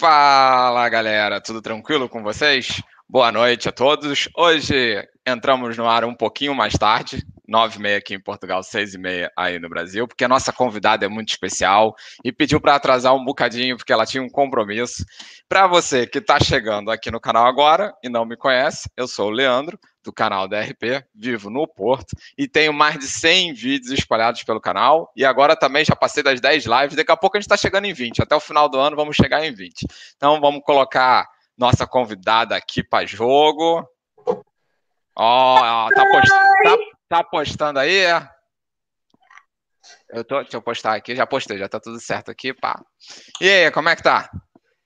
Fala galera, tudo tranquilo com vocês? Boa noite a todos. Hoje entramos no ar um pouquinho mais tarde, nove e meia aqui em Portugal, seis e meia aí no Brasil, porque a nossa convidada é muito especial e pediu para atrasar um bocadinho porque ela tinha um compromisso. Para você que está chegando aqui no canal agora e não me conhece, eu sou o Leandro, do canal DRP, vivo no Porto e tenho mais de 100 vídeos espalhados pelo canal e agora também já passei das 10 lives, daqui a pouco a gente está chegando em 20, até o final do ano vamos chegar em 20. Então vamos colocar nossa convidada aqui para jogo. Ó, oh, tá, post... tá, tá, postando aí? Eu tô, deixa eu postar aqui, já postei, já tá tudo certo aqui, pá. E aí, como é que tá?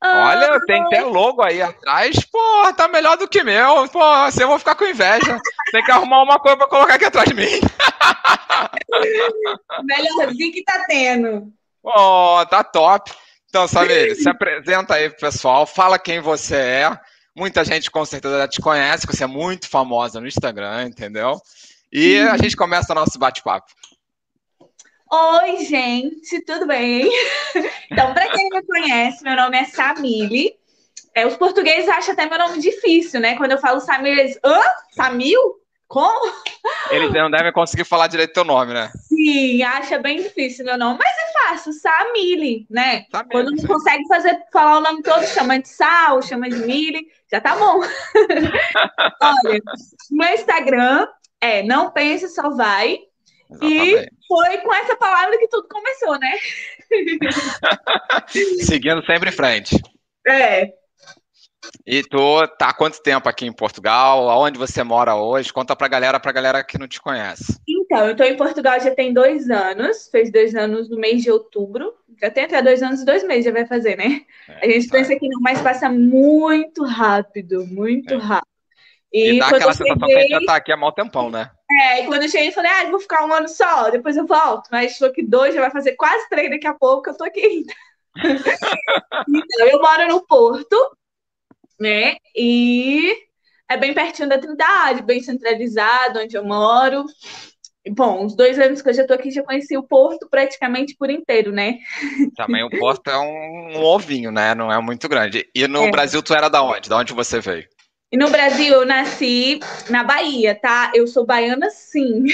Olha, tem até logo aí atrás. Pô, tá melhor do que meu. Pô, assim eu vou ficar com inveja. Tem que arrumar uma coisa pra colocar aqui atrás de mim. Melhorzinho que tá tendo. Pô, tá top. Então, Samir, se apresenta aí pro pessoal, fala quem você é. Muita gente com certeza já te conhece, que você é muito famosa no Instagram, entendeu? E a gente começa o nosso bate-papo. Oi, gente, tudo bem? Então, para quem não me conhece, meu nome é Samile. É, os portugueses acham até meu nome difícil, né? Quando eu falo Samile, eles, hã? Samil? Como? Eles não devem conseguir falar direito teu nome, né? Sim, acha bem difícil meu nome, mas é fácil, Samile, né? Quando não consegue fazer, falar o nome todo, chama de Sal, chama de Mili, já tá bom. Olha, meu Instagram é não pense, só vai. Exatamente. E foi com essa palavra que tudo começou, né? Seguindo sempre em frente. É. E tu tá há quanto tempo aqui em Portugal? Aonde você mora hoje? Conta pra galera, pra galera que não te conhece. Então, eu tô em Portugal já tem dois anos, fez dois anos no mês de outubro. Já tem até dois anos e dois meses, já vai fazer, né? É, a gente tá. pensa que não, mas passa muito rápido, muito é. rápido. E, e dá aquela sensação cheguei... que a gente já tá aqui há mal tempão, né? É, e quando eu cheguei, eu falei, ah, vou ficar um ano só, depois eu volto. Mas falou que dois já vai fazer quase três daqui a pouco, eu tô aqui ainda. então, eu moro no Porto, né? E é bem pertinho da Trindade, bem centralizado, onde eu moro. Bom, os dois anos que eu já tô aqui, já conheci o Porto praticamente por inteiro, né? Também o Porto é um, um ovinho, né? Não é muito grande. E no é. Brasil, tu era da onde? Da onde você veio? E no Brasil eu nasci na Bahia, tá? Eu sou baiana, sim.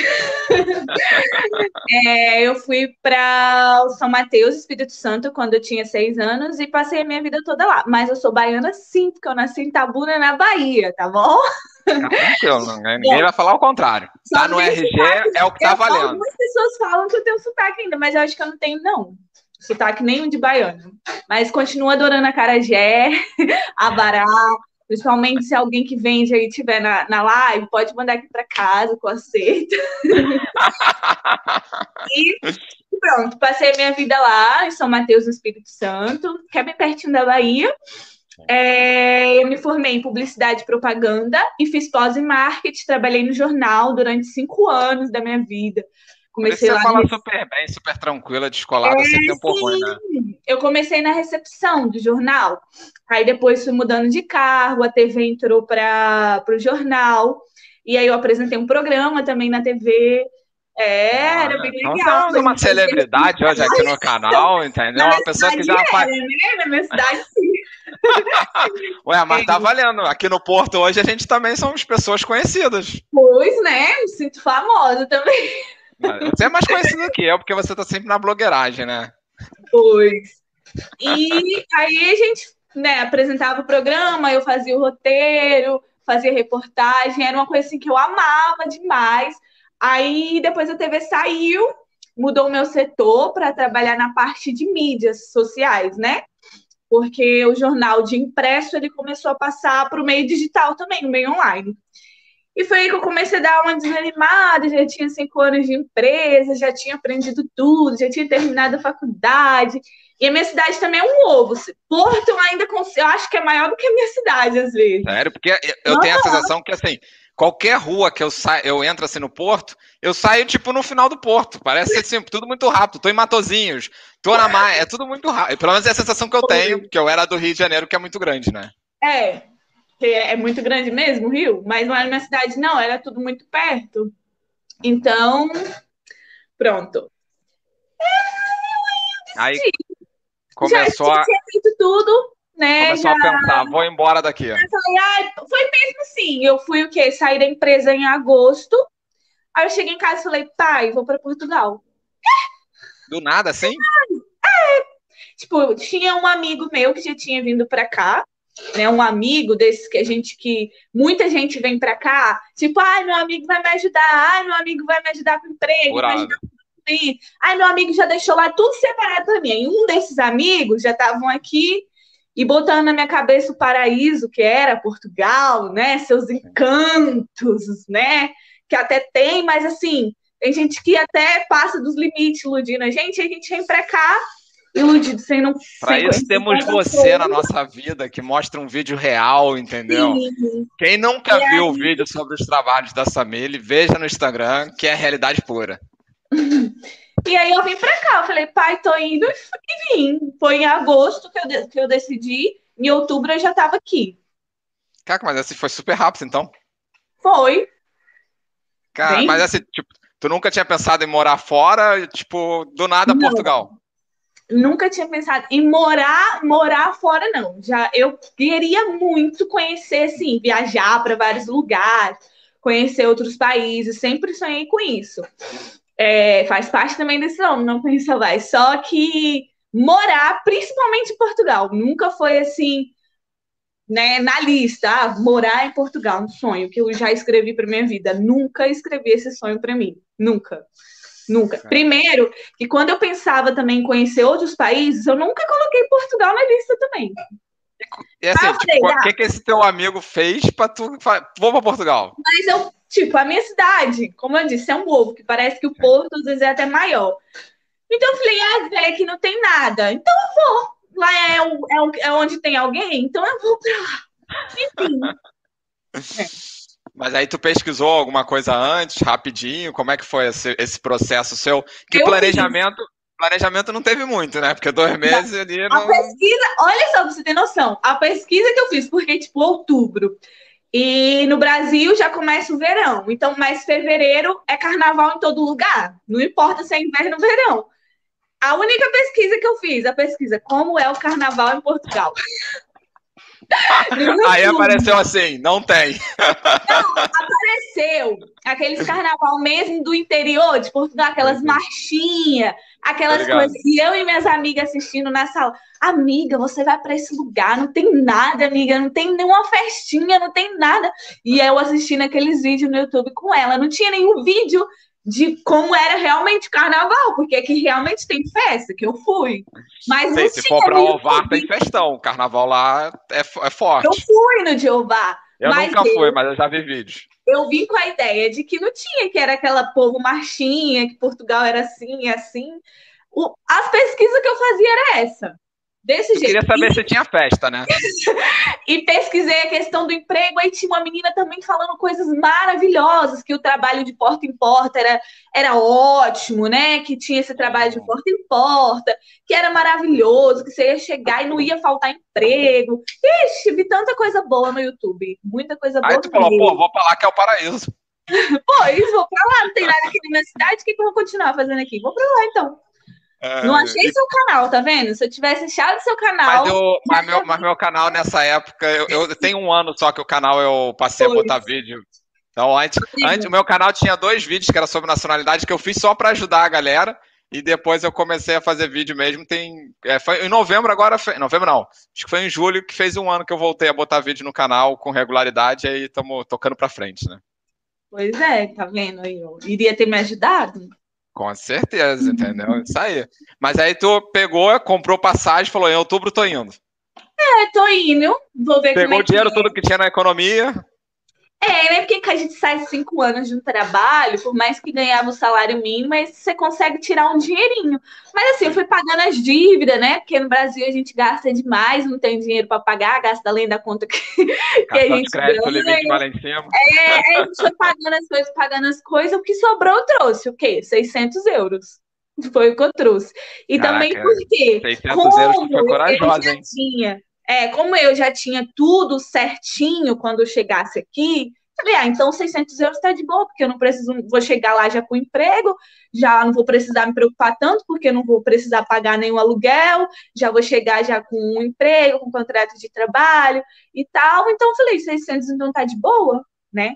é, eu fui para São Mateus, Espírito Santo, quando eu tinha seis anos e passei a minha vida toda lá. Mas eu sou baiana, sim, porque eu nasci em Tabuna, na Bahia, tá bom? Tá tranquilo, ninguém é. vai falar o contrário. Tá no RG, é o que tá valendo. Algumas pessoas falam que eu tenho sotaque ainda, mas eu acho que eu não tenho, não sotaque nenhum de baiano. Mas continuo adorando a Carajé, a Bará, Principalmente se alguém que vende aí estiver na, na live, pode mandar aqui para casa com aceito. e pronto, passei a minha vida lá em São Mateus, no Espírito Santo, que é bem pertinho da Bahia. É, eu me formei em publicidade e propaganda e fiz pós em marketing, trabalhei no jornal durante cinco anos da minha vida. Comecei você lá fala super bem, super tranquila, descolada, é, sem tempo sim. ruim, né? Eu comecei na recepção do jornal. Aí depois fui mudando de carro, a TV entrou para o jornal. E aí eu apresentei um programa também na TV. É, ah, era bem então legal. Então, uma celebridade hoje aqui no canal, entendeu? Uma pessoa que já faz. Né? Na minha cidade, sim. Ué, mas tá valendo. Aqui no Porto hoje a gente também somos pessoas conhecidas. Pois, né? Me sinto famosa também. Você é mais conhecido que eu, porque você tá sempre na blogueiragem, né? Pois. E aí a gente né, apresentava o programa, eu fazia o roteiro, fazia reportagem, era uma coisa assim que eu amava demais. Aí depois a TV saiu, mudou o meu setor para trabalhar na parte de mídias sociais, né? Porque o jornal de impresso ele começou a passar para o meio digital também, no meio online. E foi aí que eu comecei a dar uma desanimada, já tinha cinco anos de empresa, já tinha aprendido tudo, já tinha terminado a faculdade. E a minha cidade também é um ovo. Porto ainda eu acho que é maior do que a minha cidade, às vezes. Sério? Porque eu tenho a sensação que, assim, qualquer rua que eu saio, eu entro assim no Porto, eu saio, tipo, no final do Porto. Parece assim, tudo muito rápido. Tô em Matozinhos, tô na Maia, é tudo muito rápido. Pelo menos é a sensação que eu tenho, que eu era do Rio de Janeiro, que é muito grande, né? É, que é muito grande mesmo, o Rio, mas não era minha cidade, não, era tudo muito perto. Então, pronto. Aí começou Já tinha feito tudo, né? Começou já... a pensar, vou embora daqui. Eu falei, ah, foi mesmo assim. Eu fui o quê? Saí da empresa em agosto. Aí eu cheguei em casa e falei, pai, vou para Portugal. Do nada, assim? É. Tipo, tinha um amigo meu que já tinha vindo para cá, né? Um amigo desses que a gente que muita gente vem para cá, tipo, ai, meu amigo vai me ajudar, ai, meu amigo vai me ajudar com emprego, vai me ajudar com Ai, meu amigo já deixou lá tudo separado para mim. E um desses amigos já estavam aqui e botando na minha cabeça o paraíso que era Portugal, né? Seus encantos, né? Que até tem, mas assim, tem gente que até passa dos limites iludindo a gente, e a gente vem pra cá iludido sem não. Para isso temos você na nossa vida que mostra um vídeo real, entendeu? Sim. Quem nunca e viu o vídeo sobre os trabalhos da Samile, veja no Instagram, que é realidade pura. E aí eu vim pra cá, eu falei, pai, tô indo e vim. Foi em agosto que eu, que eu decidi, em outubro eu já tava aqui. Cara, mas assim foi super rápido, então. Foi. Cara, Bem... mas assim, tipo, tu nunca tinha pensado em morar fora, tipo, do nada não, Portugal? Nunca tinha pensado em morar, morar fora, não. Já eu queria muito conhecer, assim, viajar para vários lugares, conhecer outros países, sempre sonhei com isso é, faz parte também desse nome, não conheço vai. Só que morar, principalmente em Portugal, nunca foi assim, né, na lista. Ah, morar em Portugal, um sonho que eu já escrevi para minha vida. Nunca escrevi esse sonho para mim, nunca. Nunca. Primeiro, que quando eu pensava também em conhecer outros países, eu nunca coloquei Portugal na lista também. E assim, ah, tipo, o que, que esse teu amigo fez para tu. Vou para Portugal. Mas eu Tipo, a minha cidade, como eu disse, é um ovo, que parece que o porto às vezes é até maior. Então eu falei, ah, é que não tem nada. Então eu vou. Lá é, o, é, o, é onde tem alguém, então eu vou pra lá. Enfim. É. Mas aí tu pesquisou alguma coisa antes, rapidinho? Como é que foi esse, esse processo seu? Que eu planejamento, fiz. planejamento não teve muito, né? Porque dois meses ali. Não... A pesquisa, olha só pra você ter noção, a pesquisa que eu fiz, porque, tipo, outubro, e no Brasil já começa o verão. Então, mas fevereiro é carnaval em todo lugar. Não importa se é inverno ou verão. A única pesquisa que eu fiz, a pesquisa como é o carnaval em Portugal. Aí apareceu assim, não tem. Não, apareceu aqueles carnaval mesmo do interior de Portugal, aquelas marchinhas, aquelas coisas. E eu e minhas amigas assistindo na sala. Amiga, você vai para esse lugar, não tem nada, amiga, não tem nenhuma festinha, não tem nada. E eu assistindo aqueles vídeos no YouTube com ela, não tinha nenhum vídeo de como era realmente o carnaval, porque aqui realmente tem festa, que eu fui. Mas Sim, se for para Ovar, tem festão. O carnaval lá é, é forte. Eu fui no de Ovar. Eu nunca eu, fui, mas eu já vi vídeos. Eu vim com a ideia de que não tinha, que era aquela povo marchinha, que Portugal era assim e assim. O, as pesquisas que eu fazia era essa. Desse jeito. Queria saber e... se tinha festa, né? e pesquisei a questão do emprego, aí tinha uma menina também falando coisas maravilhosas, que o trabalho de porta em porta era, era ótimo, né? Que tinha esse trabalho de porta em porta, que era maravilhoso, que você ia chegar e não ia faltar emprego. Ixi, vi tanta coisa boa no YouTube. Muita coisa boa. Aí tu falou, pô, vou pra lá que é o paraíso. pois, vou pra lá, não tem nada aqui na minha cidade, o que, que eu vou continuar fazendo aqui? Vou pra lá então. É, não achei seu canal, tá vendo? Se eu tivesse achado seu canal. Mas, eu, mas, meu, mas meu canal nessa época, eu, eu tenho um ano só que o canal eu passei a botar vídeo. Então, antes, antes, o meu canal tinha dois vídeos que era sobre nacionalidade que eu fiz só para ajudar a galera. E depois eu comecei a fazer vídeo mesmo. Tem, é, foi em novembro agora. Foi, novembro não. Acho que foi em julho que fez um ano que eu voltei a botar vídeo no canal com regularidade. E aí estamos tocando para frente, né? Pois é, tá vendo aí? Iria ter me ajudado? Com certeza, entendeu? Isso aí. Mas aí tu pegou, comprou passagem, falou, em outubro tô indo. É, tô indo. Vou ver Pegou como é o dinheiro todo que tinha na economia. É, né? Porque a gente sai cinco anos de um trabalho, por mais que ganhava o salário mínimo, mas você consegue tirar um dinheirinho. Mas assim, eu fui pagando as dívidas, né? Porque no Brasil a gente gasta demais, não tem dinheiro para pagar, gasta além da conta que, que a gente crédito, ganha. Limite lá em cima. É, a gente foi pagando as coisas, pagando as coisas, o que sobrou eu trouxe, o quê? 600 euros. Foi o que eu trouxe. E Caraca, também porque. 600 como euros foi corajosa, hein? Tinha, é, como eu já tinha tudo certinho quando eu chegasse aqui, Falei, ah, então 600 euros tá de boa, porque eu não preciso, vou chegar lá já com emprego, já não vou precisar me preocupar tanto, porque não vou precisar pagar nenhum aluguel, já vou chegar já com um emprego, com um contrato de trabalho e tal. Então eu falei, 600 então tá de boa, né?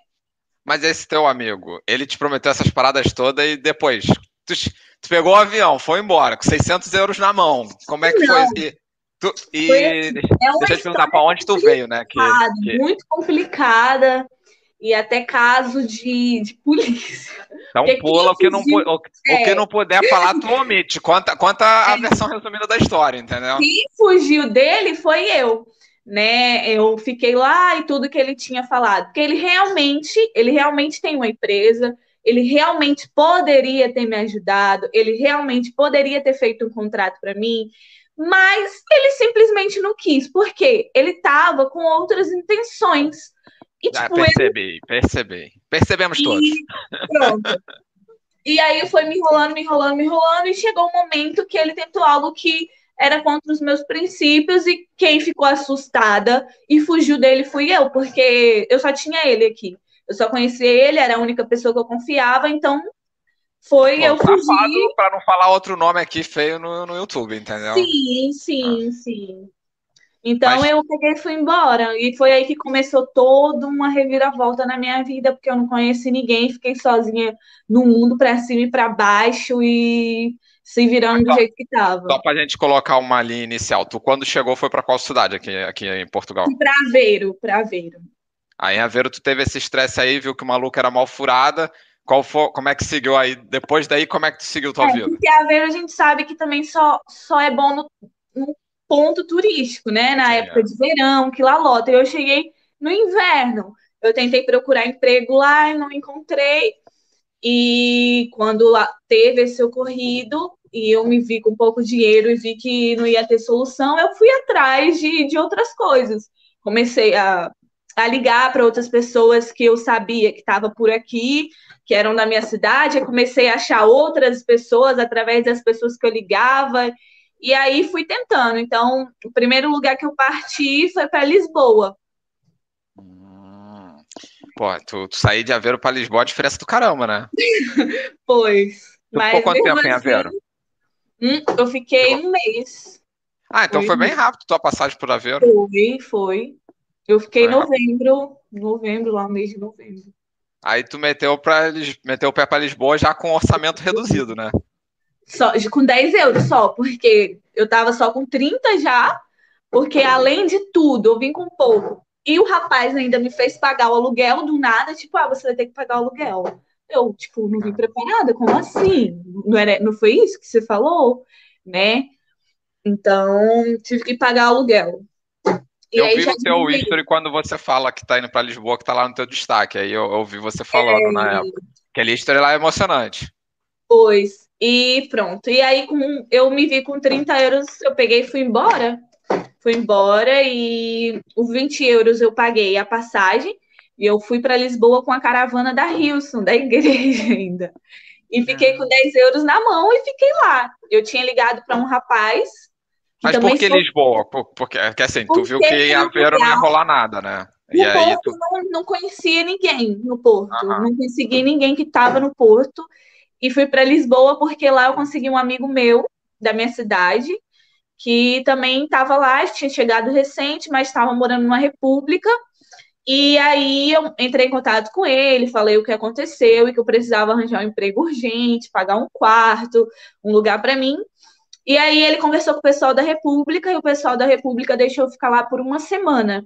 Mas esse teu amigo, ele te prometeu essas paradas todas e depois, tu, tu pegou o avião, foi embora, com 600 euros na mão. Como é que não. foi? E, tu, e é deixa eu te perguntar para onde tu veio, né? Que, que... Muito complicada e até caso de, de polícia. Então Porque pula o que, não, o, é. o que não puder falar, tu omite. Conta, conta a é. versão resumida da história, entendeu? Quem fugiu dele foi eu. Né, eu fiquei lá e tudo que ele tinha falado, porque ele realmente, ele realmente tem uma empresa, ele realmente poderia ter me ajudado, ele realmente poderia ter feito um contrato para mim, mas ele simplesmente não quis, porque ele estava com outras intenções. E, ah, tipo, percebi, ele... percebi. Percebemos e... todos. Pronto. E aí foi me enrolando, me enrolando, me enrolando, e chegou um momento que ele tentou algo que era contra os meus princípios, e quem ficou assustada e fugiu dele fui eu, porque eu só tinha ele aqui. Eu só conhecia ele, era a única pessoa que eu confiava, então foi Pô, eu fugi. Para não falar outro nome aqui feio no, no YouTube, entendeu? Sim, sim, ah. sim. Então Mas... eu peguei e fui embora. E foi aí que começou toda uma reviravolta na minha vida, porque eu não conheci ninguém, fiquei sozinha no mundo para cima e para baixo e se virando então, do jeito que estava. Só para a gente colocar uma linha inicial. Tu quando chegou foi para qual cidade aqui, aqui em Portugal? Para Aveiro, para Aveiro. Aí em Aveiro tu teve esse estresse aí, viu que o maluco era mal furada. Qual foi, como é que seguiu aí? Depois daí, como é que tu seguiu tua é, vida? Porque Aveiro a gente sabe que também só, só é bom no, no ponto turístico, né? Na Sim, época é. de verão, que lá lota. Eu cheguei no inverno. Eu tentei procurar emprego lá e não encontrei. E quando lá teve esse ocorrido, e eu me vi com pouco dinheiro e vi que não ia ter solução, eu fui atrás de, de outras coisas. Comecei a, a ligar para outras pessoas que eu sabia que estava por aqui, que eram da minha cidade. Eu comecei a achar outras pessoas através das pessoas que eu ligava e aí fui tentando. Então, o primeiro lugar que eu parti foi para Lisboa. Hum. Pô, tu, tu sair de Aveiro para Lisboa é diferença do caramba, né? pois. Tu mas ficou quanto tempo assim, em Aveiro? Hum, eu fiquei um mês. Ah, então foi, foi bem rápido tua passagem por Aveiro. Foi, foi. Eu fiquei em novembro, novembro, lá no mês de novembro. Aí tu meteu, pra, meteu o pé para Lisboa já com orçamento reduzido, né? Só, com 10 euros só, porque eu tava só com 30 já, porque além de tudo, eu vim com pouco. E o rapaz ainda me fez pagar o aluguel do nada, tipo, ah, você vai ter que pagar o aluguel. Eu, tipo, não vim preparada, como assim? Não, era, não foi isso que você falou? Né? Então, tive que pagar o aluguel. E eu vi no teu history quando você fala que tá indo para Lisboa, que tá lá no teu destaque. Aí eu ouvi você falando é... na época. Aquele history lá é emocionante. Pois. E pronto. E aí com, eu me vi com 30 euros, eu peguei e fui embora. Fui embora e os 20 euros eu paguei a passagem. E eu fui para Lisboa com a caravana da Hilson, da igreja ainda. E fiquei com 10 euros na mão e fiquei lá. Eu tinha ligado para um rapaz. Mas por que Lisboa? Porque, porque assim, tu viu que em Aveiro não ia rolar nada, né? No e Porto tu... não, não conhecia ninguém no Porto. Não consegui ninguém que estava no Porto e fui para Lisboa porque lá eu consegui um amigo meu da minha cidade que também estava lá, tinha chegado recente, mas estava morando numa república. E aí eu entrei em contato com ele, falei o que aconteceu e que eu precisava arranjar um emprego urgente, pagar um quarto, um lugar para mim. E aí ele conversou com o pessoal da República e o pessoal da República deixou eu ficar lá por uma semana.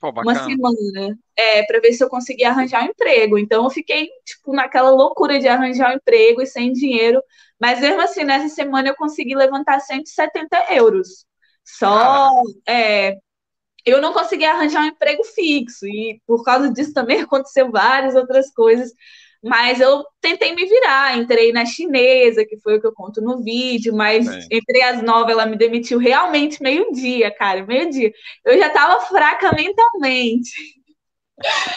Pô, uma semana, é, para ver se eu conseguia arranjar um emprego. Então eu fiquei, tipo, naquela loucura de arranjar um emprego e sem dinheiro. Mas mesmo assim, nessa semana eu consegui levantar 170 euros. Só, é, eu não consegui arranjar um emprego fixo. E por causa disso também aconteceu várias outras coisas. Mas eu tentei me virar, entrei na chinesa, que foi o que eu conto no vídeo, mas Sim. entrei às nove, ela me demitiu realmente meio-dia, cara, meio-dia. Eu já tava fraca mentalmente.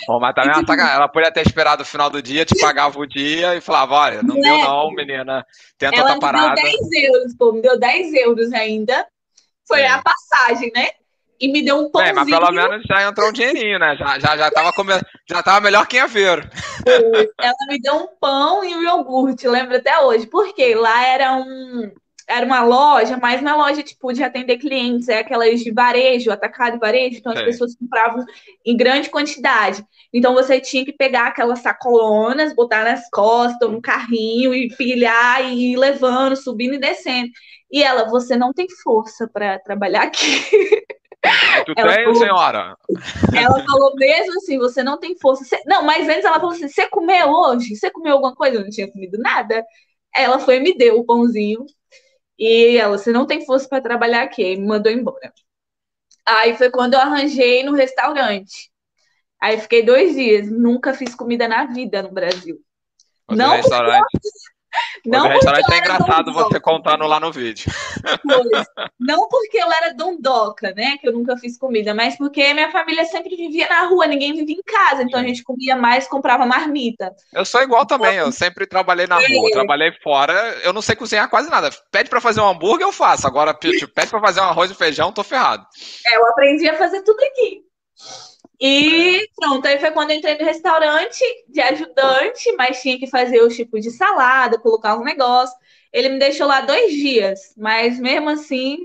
Bom, mas também ela, tá, ela podia ter esperado o final do dia, te pagava o dia e falava: olha, não é. deu não, menina, tenta ela outra parada. Me deu 10 euros, pô, me deu 10 euros ainda. Foi é. a passagem, né? E me deu um pãozinho. É, mas pelo menos já entrou um dinheirinho, né? Já, já, já, tava, come... já tava melhor que Aveiro. Ela me deu um pão e um iogurte, lembro até hoje. Porque lá era um era uma loja, mas uma loja tipo de atender clientes, é aquelas de varejo, atacado e varejo, então as é. pessoas compravam em grande quantidade. Então você tinha que pegar aquelas sacolonas, botar nas costas, no carrinho e pilhar e ir levando, subindo e descendo. E ela, você não tem força para trabalhar aqui. Tu ela tem, falou, senhora? Ela falou mesmo assim, você não tem força. Você, não, mas antes ela falou assim, você comeu hoje? Você comeu alguma coisa? Eu não tinha comido nada. Ela foi e me deu o pãozinho. E ela, você não tem força para trabalhar aqui. E me mandou embora. Aí foi quando eu arranjei no restaurante. Aí fiquei dois dias. Nunca fiz comida na vida no Brasil. não restaurante. Não o restaurante é engraçado você contando lá no vídeo. Pois. Não porque eu era dondoca, né? Que eu nunca fiz comida, mas porque minha família sempre vivia na rua, ninguém vivia em casa, então a gente comia mais, comprava marmita. Eu sou igual também, eu sempre trabalhei na rua, é. trabalhei fora, eu não sei cozinhar quase nada. Pede para fazer um hambúrguer, eu faço. Agora, pede para fazer um arroz e feijão, tô ferrado. É, eu aprendi a fazer tudo aqui. E pronto, aí foi quando eu entrei no restaurante de ajudante, mas tinha que fazer o tipo de salada, colocar um negócio. Ele me deixou lá dois dias, mas mesmo assim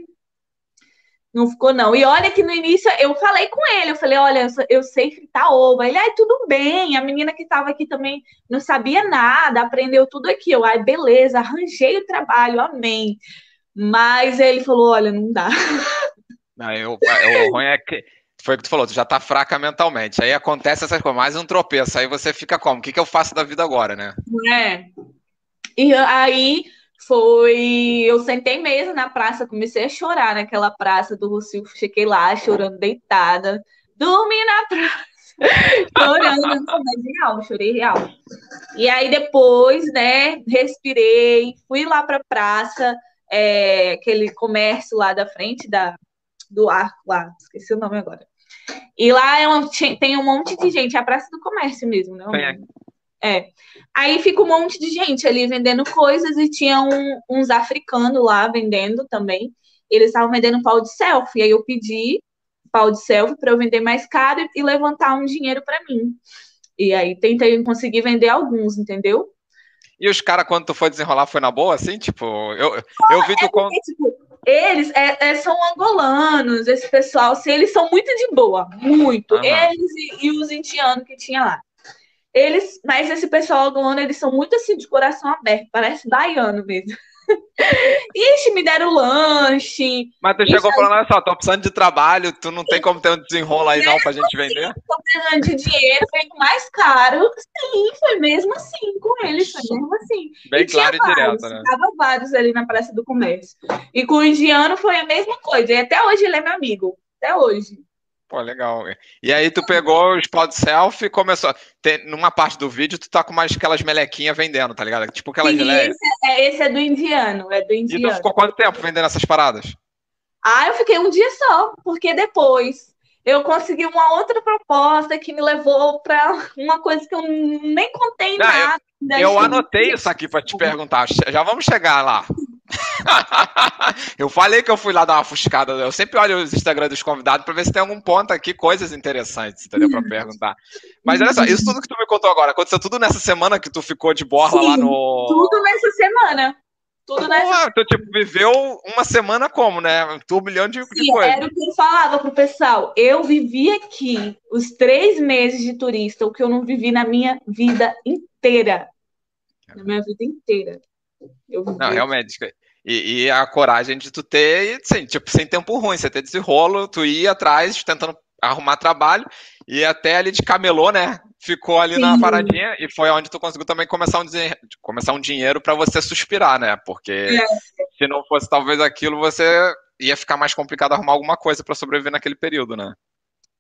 não ficou não. E olha que no início eu falei com ele, eu falei, olha, eu sei fritar ovo. Ele, ai, tudo bem. A menina que estava aqui também não sabia nada, aprendeu tudo aqui. Eu, ai, beleza, arranjei o trabalho, amém. Mas ele falou, olha, não dá. Não, eu, o ruim é que foi o que tu falou, tu já tá fraca mentalmente. Aí acontece essas coisas, mais um tropeço. Aí você fica como? O que, que eu faço da vida agora, né? É. E aí foi. Eu sentei mesmo na praça, comecei a chorar naquela praça do Rocio. Fiquei lá chorando deitada. Dormi na praça. chorando, não real, chorei real. E aí depois, né, respirei, fui lá pra praça, é, aquele comércio lá da frente da, do arco lá, esqueci o nome agora. E lá é uma, tem um monte de gente, é a Praça do Comércio mesmo, né? É. Aí fica um monte de gente ali vendendo coisas e tinha um, uns africanos lá vendendo também. Eles estavam vendendo pau de selfie. Aí eu pedi pau de selfie para eu vender mais caro e levantar um dinheiro para mim. E aí tentei conseguir vender alguns, entendeu? E os caras, quando tu foi desenrolar, foi na boa, assim? Tipo, eu, eu vi tu. É porque, tipo, eles é, é, são angolanos, esse pessoal, assim, eles são muito de boa, muito. Uhum. Eles e, e, os indianos que tinha lá. Eles, mas esse pessoal angolano, eles são muito assim de coração aberto, parece baiano mesmo. Ixi, me deram lanche. Mas tu Ixi, chegou falando, olha só, tô precisando de trabalho, tu não tem como ter um desenrolo aí não pra gente vender? Tô precisando de dinheiro, foi mais caro. Sim, foi mesmo assim com eles, foi mesmo assim. Bem e claro e vários, direto, né? Tava vários ali na Praça do Comércio. E com o indiano foi a mesma coisa. E até hoje ele é meu amigo. Até hoje. Pô, legal. E aí tu pegou pau de selfie e começou. Tem, numa parte do vídeo, tu tá com mais aquelas melequinhas vendendo, tá ligado? Tipo aquelas geleias. Esse, é, esse é do indiano, é do indiano. E tu ficou quanto tempo vendendo essas paradas? Ah, eu fiquei um dia só, porque depois eu consegui uma outra proposta que me levou para uma coisa que eu nem contei Não, nada. Eu, eu anotei isso aqui para te perguntar. Já vamos chegar lá. eu falei que eu fui lá dar uma fuscada. Eu sempre olho os Instagram dos convidados para ver se tem algum ponto aqui, coisas interessantes, entendeu? Para perguntar. Mas olha só, isso tudo que tu me contou agora, aconteceu tudo nessa semana que tu ficou de borla Sim, lá no. Tudo nessa semana. Tudo nessa semana. Tu, tipo, viveu uma semana como, né? Um turbilhão de, Sim, de coisa. Era o que eu falava pro pessoal. Eu vivi aqui os três meses de turista, o que eu não vivi na minha vida inteira. Na minha vida inteira. Não, realmente. E, e, a coragem de tu ter, assim, tipo, sem tempo ruim, você ter desenrolo, tu ia atrás, tentando arrumar trabalho, e até ali de camelô, né? Ficou ali Sim. na paradinha, e foi onde tu conseguiu também começar um, começar um dinheiro para você suspirar, né? Porque é. se não fosse talvez aquilo, você ia ficar mais complicado arrumar alguma coisa para sobreviver naquele período, né?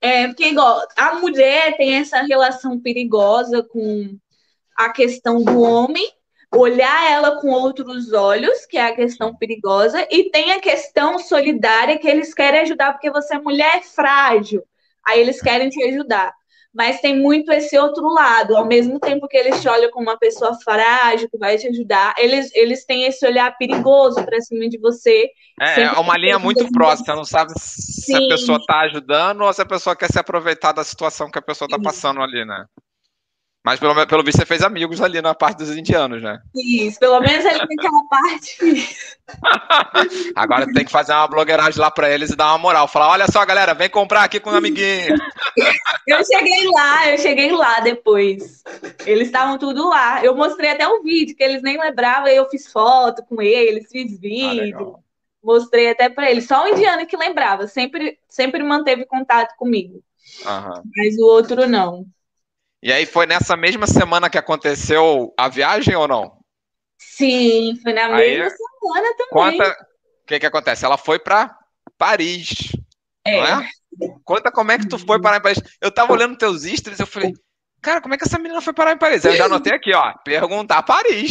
É, porque igual, a mulher tem essa relação perigosa com a questão do homem, olhar ela com outros olhos, que é a questão perigosa, e tem a questão solidária, que eles querem ajudar porque você é mulher frágil, aí eles querem te ajudar. mas tem muito esse outro lado. Ao mesmo tempo que eles te olham como uma pessoa frágil, que vai te ajudar, eles, eles têm esse olhar perigoso para cima de você. É, é uma linha muito próxima, você não sabe se Sim. a pessoa está ajudando ou se a pessoa quer se aproveitar da situação que a pessoa está passando ali, né? Mas pelo, pelo visto você fez amigos ali na parte dos indianos, né? Isso, pelo menos ali naquela parte. Agora tem que fazer uma blogueiragem lá para eles e dar uma moral. Falar, olha só, galera, vem comprar aqui com um amiguinho. eu cheguei lá, eu cheguei lá depois. Eles estavam tudo lá. Eu mostrei até o vídeo, que eles nem lembravam, eu fiz foto com eles, fiz ah, vídeo. Ah, mostrei até para eles. Só o indiano que lembrava, sempre, sempre manteve contato comigo. Uhum. Mas o outro não. E aí foi nessa mesma semana que aconteceu a viagem ou não? Sim, foi na aí, mesma semana também. Conta o que, que acontece. Ela foi para Paris. É. É? Conta como é que tu foi parar em Paris. Eu tava olhando teus stories, eu falei, Cara, como é que essa menina foi parar em Paris? Eu já anotei aqui, ó. Perguntar Paris.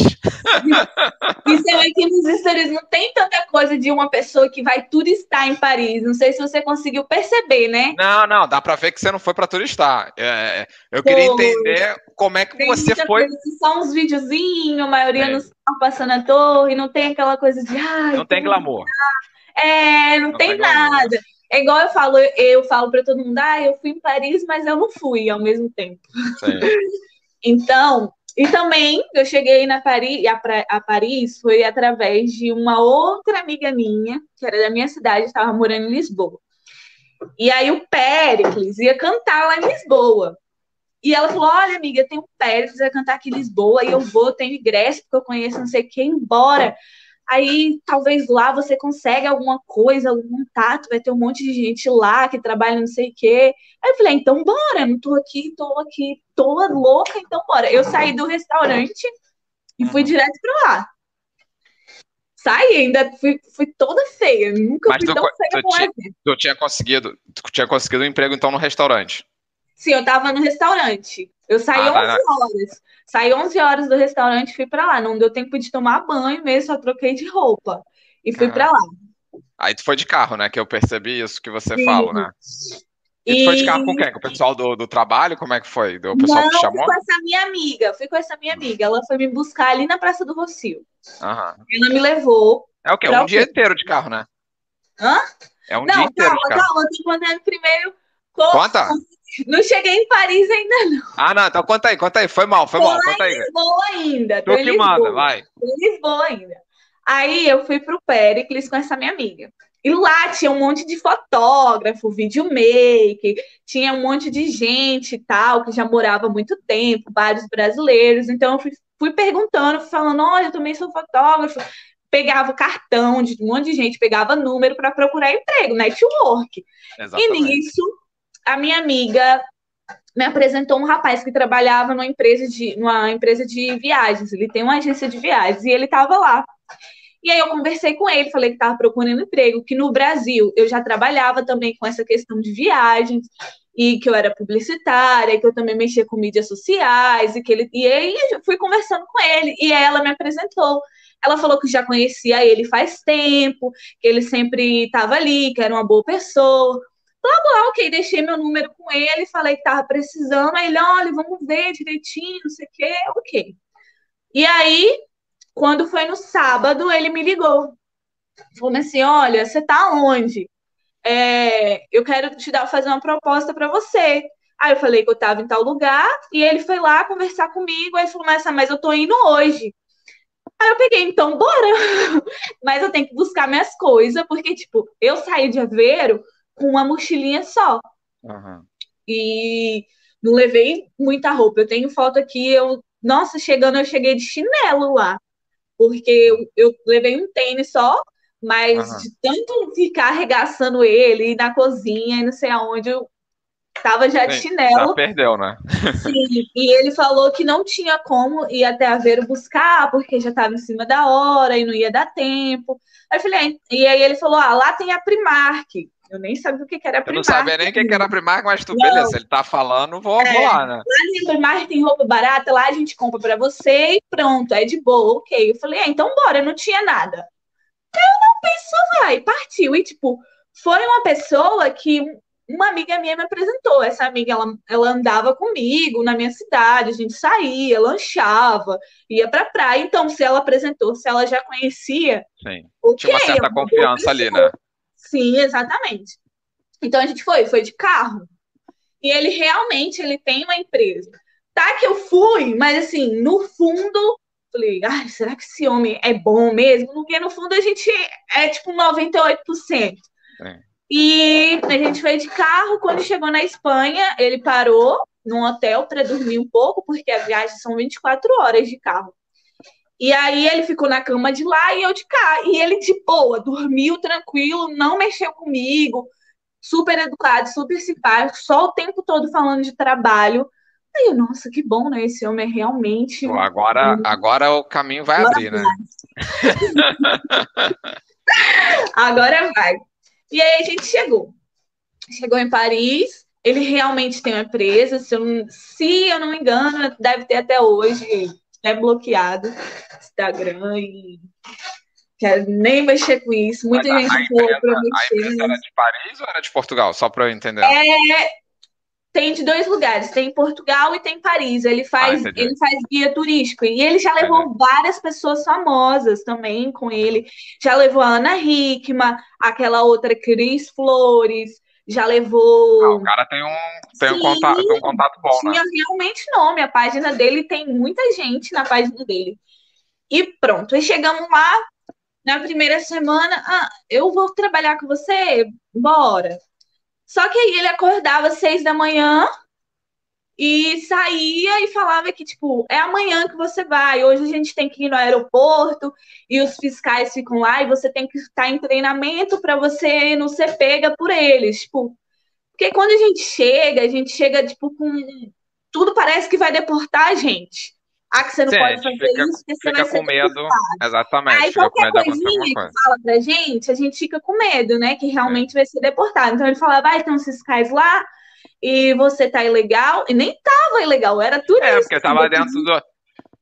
E você vê que nos stories não tem tanta coisa de uma pessoa que vai turistar em Paris. Não sei se você conseguiu perceber, né? Não, não, dá pra ver que você não foi pra turistar. É, eu Pô, queria entender como é que você foi. Coisa, só uns videozinhos, a maioria é. não está passando a torre, não tem aquela coisa de. não tem glamour. É, não, não tem, tem nada. É igual eu falo, eu falo para todo mundo, ah, eu fui em Paris, mas eu não fui ao mesmo tempo. então, e também eu cheguei na Paris, a, a, Paris foi através de uma outra amiga minha, que era da minha cidade, estava morando em Lisboa. E aí o Péricles ia cantar lá em Lisboa. E ela falou: Olha, amiga, tem um Péricles vai cantar aqui em Lisboa, e eu vou, tenho ingresso, porque eu conheço não sei quem, embora aí talvez lá você consegue alguma coisa, algum contato, vai ter um monte de gente lá que trabalha não sei o quê. Aí eu falei, ah, então bora, não tô aqui, tô aqui, tô louca, então bora. Eu saí do restaurante e fui uhum. direto para lá. Saí, ainda fui, fui toda feia, nunca Mas fui tu, tão feia tu, tinha, tu tinha conseguido, tu tinha conseguido um emprego então no restaurante? Sim, eu tava no restaurante. Eu saí ah, 11 tá, tá. horas. Saí 11 horas do restaurante e fui para lá. Não deu tempo de tomar banho mesmo, só troquei de roupa. E fui ah. para lá. Aí tu foi de carro, né? Que eu percebi isso que você Sim. fala, né? E, e tu foi de carro com quem? Com o pessoal do, do trabalho? Como é que foi? O pessoal Não, que chamou? fui com essa minha amiga. Fui com essa minha amiga. Ela foi me buscar ali na Praça do Rocio. Aham. Ela me levou. É o quê? Um dia inteiro de carro, né? Hã? É um Não, dia inteiro calma, de carro. Calma, eu tô contando primeiro. Conta! Não cheguei em Paris ainda, não. Ah, não, então conta aí, conta aí. Foi mal, foi tô mal. Conta em Lisboa ainda. Tu que Lisboa, manda, vai. Tô em Lisboa ainda. Aí eu fui pro Pericles com essa minha amiga. E lá tinha um monte de fotógrafo, videomaker, tinha um monte de gente e tal, que já morava há muito tempo, vários brasileiros. Então eu fui, fui perguntando, fui falando: olha, eu também sou fotógrafo. Pegava cartão de um monte de gente, pegava número para procurar emprego, network. Exatamente. E nisso a minha amiga me apresentou um rapaz que trabalhava numa empresa de, numa empresa de viagens. Ele tem uma agência de viagens e ele estava lá. E aí eu conversei com ele, falei que estava procurando emprego, que no Brasil eu já trabalhava também com essa questão de viagens e que eu era publicitária, que eu também mexia com mídias sociais e que ele e aí eu fui conversando com ele e ela me apresentou. Ela falou que já conhecia ele faz tempo, que ele sempre estava ali, que era uma boa pessoa. Blá, blá, ok, deixei meu número com ele, falei que tava precisando, aí ele, olha, vamos ver direitinho, não sei o quê, ok. E aí, quando foi no sábado, ele me ligou. Falou assim, olha, você tá onde? É, eu quero te dar, fazer uma proposta para você. Aí eu falei que eu tava em tal lugar, e ele foi lá conversar comigo, aí falou, mas, mas eu tô indo hoje. Aí eu peguei, então bora. mas eu tenho que buscar minhas coisas, porque, tipo, eu saí de Aveiro com uma mochilinha só. Uhum. E não levei muita roupa. Eu tenho foto aqui, eu, nossa, chegando, eu cheguei de chinelo lá. Porque eu, eu levei um tênis só, mas uhum. de tanto ficar arregaçando ele na cozinha e não sei aonde, eu tava já de chinelo. Já perdeu, né? Sim, e ele falou que não tinha como ir até Aveiro buscar, porque já estava em cima da hora e não ia dar tempo. Aí eu falei, e aí ele falou: ah, lá tem a Primark. Eu nem sabia o que era Primark. Eu não sabia nem o que era Primark, mas tu, não. beleza, ele tá falando, vou, é, vou lá, né? Lá no Primark tem roupa barata, lá a gente compra para você e pronto, é de boa, ok. Eu falei, é, então bora, não tinha nada. Eu não pensou, vai, partiu. E, tipo, foi uma pessoa que uma amiga minha me apresentou. Essa amiga, ela, ela andava comigo na minha cidade, a gente saía, lanchava, ia pra praia. Então, se ela apresentou, se ela já conhecia. Sim. Okay, Tinha uma certa confiança ali, né? Sim, exatamente. Então a gente foi, foi de carro. E ele realmente ele tem uma empresa. Tá que eu fui, mas assim, no fundo, falei, ai, será que esse homem é bom mesmo? Porque no fundo a gente é tipo 98%. É. E a gente foi de carro. Quando chegou na Espanha, ele parou num hotel para dormir um pouco, porque a viagem são 24 horas de carro. E aí ele ficou na cama de lá e eu de cá. E ele de boa, dormiu tranquilo, não mexeu comigo, super educado, super simpático, só o tempo todo falando de trabalho. Aí eu, nossa, que bom, né? Esse homem é realmente. Pô, agora, agora o caminho vai agora abrir, né? vai. né? agora vai. E aí a gente chegou. Chegou em Paris. Ele realmente tem uma empresa, se eu, não, se eu não me engano, deve ter até hoje é bloqueado Instagram e quero nem mexer com isso. Muita Mas gente falou para mexer. A empresa era de Paris ou era de Portugal? Só para eu entender. É, tem de dois lugares, tem Portugal e tem Paris. Ele faz, ah, ele faz guia turístico e ele já levou entendi. várias pessoas famosas também com ele. Já levou a Ana Hickman, aquela outra Cris Flores, já levou. Ah, o cara tem um, tem um, contato, tem um contato bom, tinha né? realmente nome. A página dele tem muita gente na página dele. E pronto, aí chegamos lá. Na primeira semana, ah, eu vou trabalhar com você? Bora. Só que aí ele acordava às seis da manhã e saía e falava que, tipo, é amanhã que você vai. Hoje a gente tem que ir no aeroporto e os fiscais ficam lá e você tem que estar em treinamento para você não ser pega por eles. Tipo, porque quando a gente chega, a gente chega, tipo, com. Tudo parece que vai deportar a gente. Ah, que você não Sim, pode fazer fica, isso, porque você fica vai com medo. Deportado. Exatamente. Aí qualquer coisinha que coisa. fala pra gente, a gente fica com medo, né? Que realmente vai ser deportado. Então ele fala, vai ter uns fiscais lá, e você tá ilegal, e nem tava ilegal, era tudo É, porque tava dentro do,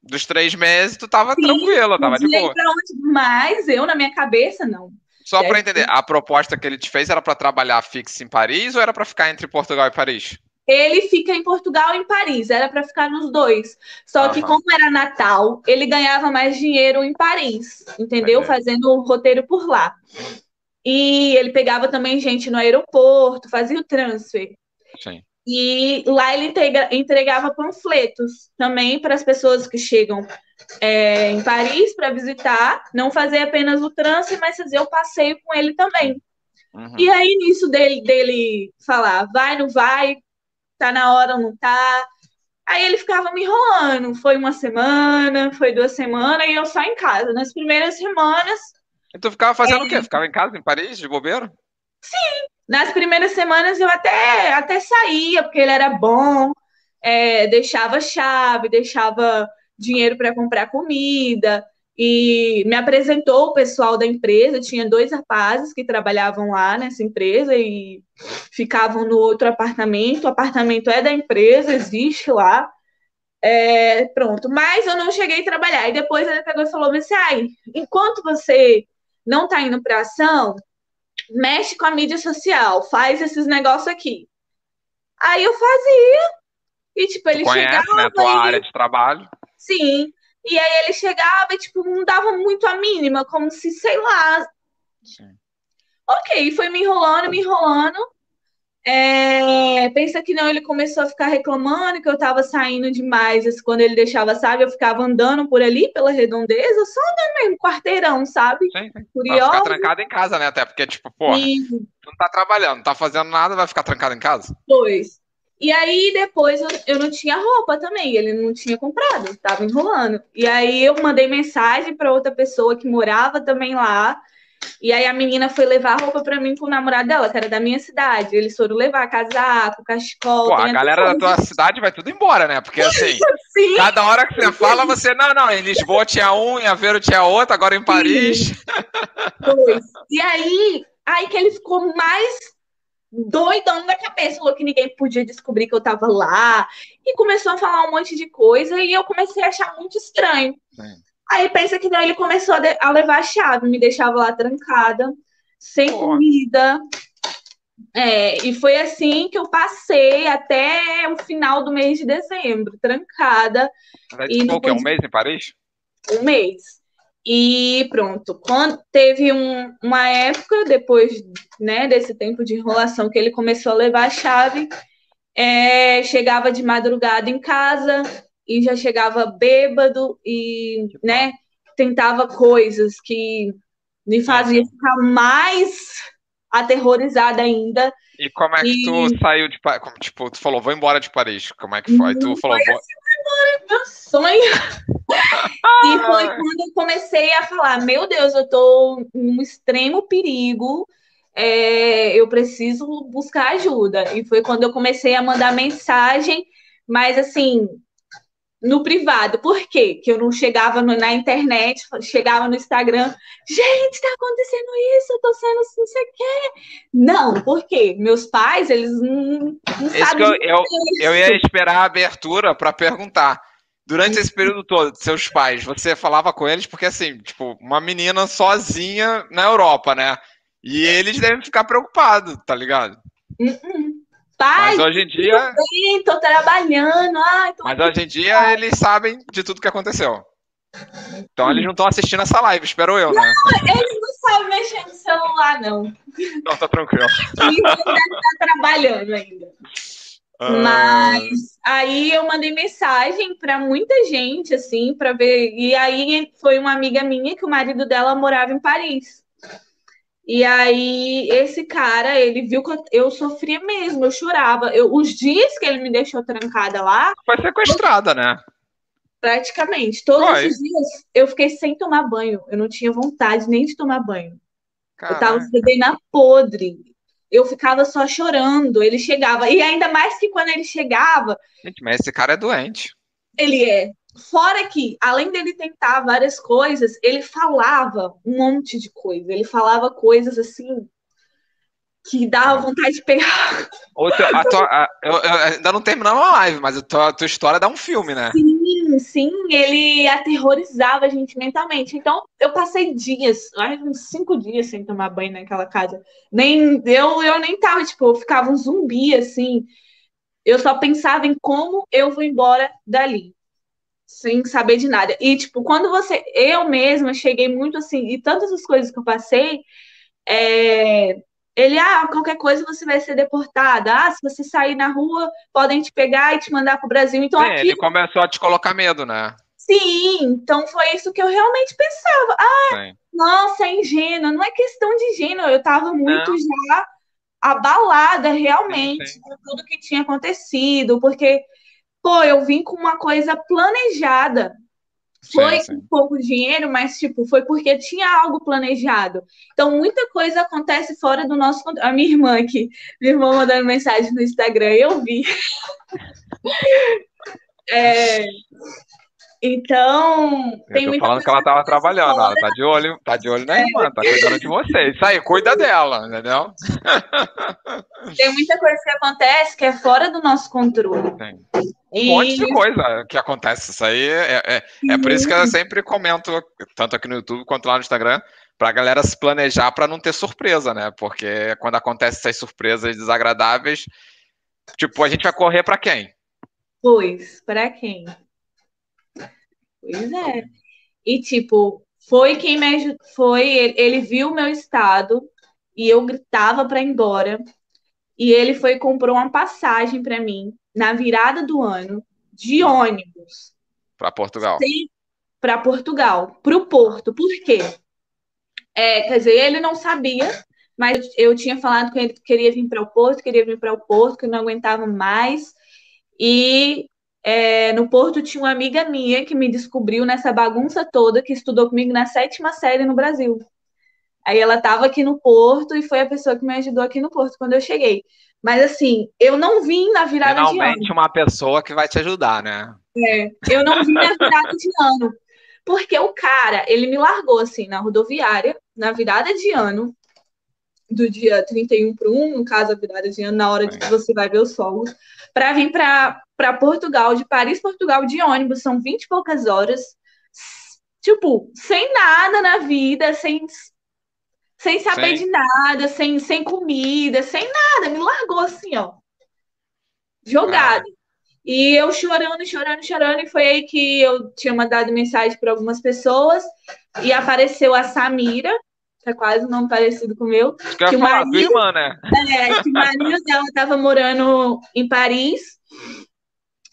dos três meses, tu tava Sim, tranquilo, tava de boa. Mas eu, na minha cabeça, não. Só para entender, a proposta que ele te fez era para trabalhar fixo em Paris ou era para ficar entre Portugal e Paris? Ele fica em Portugal e em Paris, era para ficar nos dois. Só que como era Natal, ele ganhava mais dinheiro em Paris, entendeu? Fazendo o roteiro por lá. E ele pegava também gente no aeroporto, fazia o transfer. Sim. E lá ele entrega, entregava panfletos também para as pessoas que chegam é, em Paris para visitar, não fazer apenas o trânsito, mas fazer o passeio com ele também. Uhum. E aí, nisso dele, dele falar, vai, não vai, tá na hora, não tá. Aí ele ficava me enrolando. Foi uma semana, foi duas semanas, e eu só em casa. Nas primeiras semanas. E tu ficava fazendo é... o quê? Ficava em casa, em Paris, de bobeiro? Sim, nas primeiras semanas eu até, até saía, porque ele era bom, é, deixava chave, deixava dinheiro para comprar comida, e me apresentou o pessoal da empresa. Tinha dois rapazes que trabalhavam lá nessa empresa e ficavam no outro apartamento. O apartamento é da empresa, existe lá. É, pronto, mas eu não cheguei a trabalhar. E depois ele pegou e falou assim: ai, enquanto você não está indo para ação, mexe com a mídia social, faz esses negócios aqui. Aí eu fazia, e tipo, ele conhece, chegava. Né, tua área de trabalho. Sim. E aí ele chegava e, tipo, não dava muito a mínima, como se, sei lá. Sim. Ok, foi me enrolando, me enrolando. É, pensa que não, ele começou a ficar reclamando que eu tava saindo demais. Quando ele deixava, sabe? Eu ficava andando por ali, pela redondeza, só andando mesmo, quarteirão, sabe? Sim, sim. Curioso. Pra ficar trancado em casa, né? Até porque, tipo, pô, não tá trabalhando, não tá fazendo nada, vai ficar trancado em casa? Pois. E aí depois eu, eu não tinha roupa também, ele não tinha comprado, tava enrolando. E aí eu mandei mensagem para outra pessoa que morava também lá. E aí a menina foi levar roupa para mim com o namorado dela, que era da minha cidade. Eles foram levar casaco, cachecol. Pô, a galera da tua cidade vai tudo embora, né? Porque assim, Sim. cada hora que você fala, você, não, não, em Lisboa tinha um, em Aveiro tinha outro, agora em Paris. Pois. E aí, aí que ele ficou mais doidão da cabeça, falou que ninguém podia descobrir que eu tava lá, e começou a falar um monte de coisa, e eu comecei a achar muito estranho. Sim. Aí pensa que não, ele começou a, a, levar a chave, me deixava lá trancada, sem Pô. comida. É, e foi assim que eu passei até o final do mês de dezembro, trancada. Mas e ficou o quê? Um mês em Paris? Um mês. E pronto, quando teve um, uma época, depois né, desse tempo de enrolação, que ele começou a levar a chave, é, chegava de madrugada em casa e já chegava bêbado e né, tentava coisas que me faziam ficar mais aterrorizada ainda. E como é que e... tu saiu de Paris? Tipo, tu falou, vou embora de Paris. Como é que foi? tu falou, foi assim, embora, meu sonho. e foi quando eu comecei a falar, meu Deus, eu tô em um extremo perigo. É, eu preciso buscar ajuda. E foi quando eu comecei a mandar mensagem, mas assim, no privado. Por quê? Que eu não chegava no, na internet, chegava no Instagram, gente, tá acontecendo isso, eu tô sendo assim, você quer? Não, por quê? Meus pais, eles não, não sabem. Eu, eu, eu, ia esperar a abertura para perguntar. Durante esse período todo, seus pais, você falava com eles porque, assim, tipo, uma menina sozinha na Europa, né? E eles devem ficar preocupados, tá ligado? Uh -uh. Pai, mas hoje em dia. Bem, tô trabalhando. Ai, tô mas hoje em dia eles sabem de tudo que aconteceu. Então eles não estão assistindo essa live, espero eu, né? Não, eles não sabem mexer no celular, não. Não, tá tranquilo. Eles devem estar trabalhando ainda. Ah. Mas aí eu mandei mensagem para muita gente, assim, para ver. E aí foi uma amiga minha que o marido dela morava em Paris. E aí, esse cara, ele viu que eu, sofria mesmo, eu chorava. Eu, os dias que ele me deixou trancada lá. Foi sequestrada, eu, né? Praticamente. Todos Foi. os dias eu fiquei sem tomar banho. Eu não tinha vontade nem de tomar banho. Eu tava na podre. Eu ficava só chorando. Ele chegava. E ainda mais que quando ele chegava. Gente, mas esse cara é doente. Ele é. Fora que, além dele tentar várias coisas, ele falava um monte de coisa. Ele falava coisas assim que dava vontade de pegar. Outra, a tua, a, eu, eu, ainda não terminamos a live, mas a tua, a tua, história dá um filme, né? Sim, sim, ele aterrorizava a gente mentalmente. Então, eu passei dias, uns cinco dias sem tomar banho naquela casa. Nem eu, eu nem tava, tipo, eu ficava um zumbi assim. Eu só pensava em como eu vou embora dali sem saber de nada. E, tipo, quando você. Eu mesma cheguei muito assim, e tantas as coisas que eu passei, é, ele, ah, qualquer coisa você vai ser deportada. Ah, se você sair na rua, podem te pegar e te mandar para o Brasil. Então, Sim, aqui... ele começou a te colocar medo, né? Sim, então foi isso que eu realmente pensava. Ah, Sim. nossa, é ingênua. Não é questão de ingênua, eu estava muito Não. já abalada realmente sim, por tudo que tinha acontecido, porque pô, eu vim com uma coisa planejada. Foi sim, sim. com pouco dinheiro, mas tipo, foi porque tinha algo planejado. Então, muita coisa acontece fora do nosso controle. A minha irmã aqui, minha irmã mandando mensagem no Instagram, eu vi. é, então, tem muita falando que ela estava trabalhando, ela tá de olho, tá de olho na é. irmã, tá cuidando de você. Isso aí, cuida dela, entendeu? Tem muita coisa que acontece que é fora do nosso controle. Tem. Um e... monte de coisa que acontece. Isso aí é, é, é por isso que eu sempre comento, tanto aqui no YouTube quanto lá no Instagram, para a galera se planejar para não ter surpresa, né? Porque quando acontecem essas surpresas desagradáveis, tipo, a gente vai correr para quem? Pois, para quem? Pois é. E, tipo, foi quem me ajudou. Foi, ele, ele viu o meu estado e eu gritava para ir embora. E ele foi e comprou uma passagem para mim na virada do ano de ônibus. Para Portugal. Para Portugal, para o Porto. Por quê? É, quer dizer, ele não sabia, mas eu tinha falado com ele que queria vir para o Porto, queria vir para o Porto, que não aguentava mais. E é, no Porto tinha uma amiga minha que me descobriu nessa bagunça toda, que estudou comigo na sétima série no Brasil. Aí ela estava aqui no Porto e foi a pessoa que me ajudou aqui no Porto quando eu cheguei. Mas assim, eu não vim na virada Finalmente de ano. Finalmente uma pessoa que vai te ajudar, né? É, eu não vim na virada de ano. Porque o cara, ele me largou assim na rodoviária, na virada de ano, do dia 31 para 1, no caso a virada de ano, na hora de que você vai ver os fogos, para vir para para Portugal, de Paris, Portugal, de ônibus, são 20 e poucas horas, tipo, sem nada na vida, sem, sem saber Sim. de nada, sem, sem comida, sem nada. Me largou assim, ó. Jogado. E eu chorando, chorando, chorando. E foi aí que eu tinha mandado mensagem para algumas pessoas. E apareceu a Samira, que é quase um nome parecido com o meu. Que Que o marido- irmã, né? É, que o marido dela estava morando em Paris.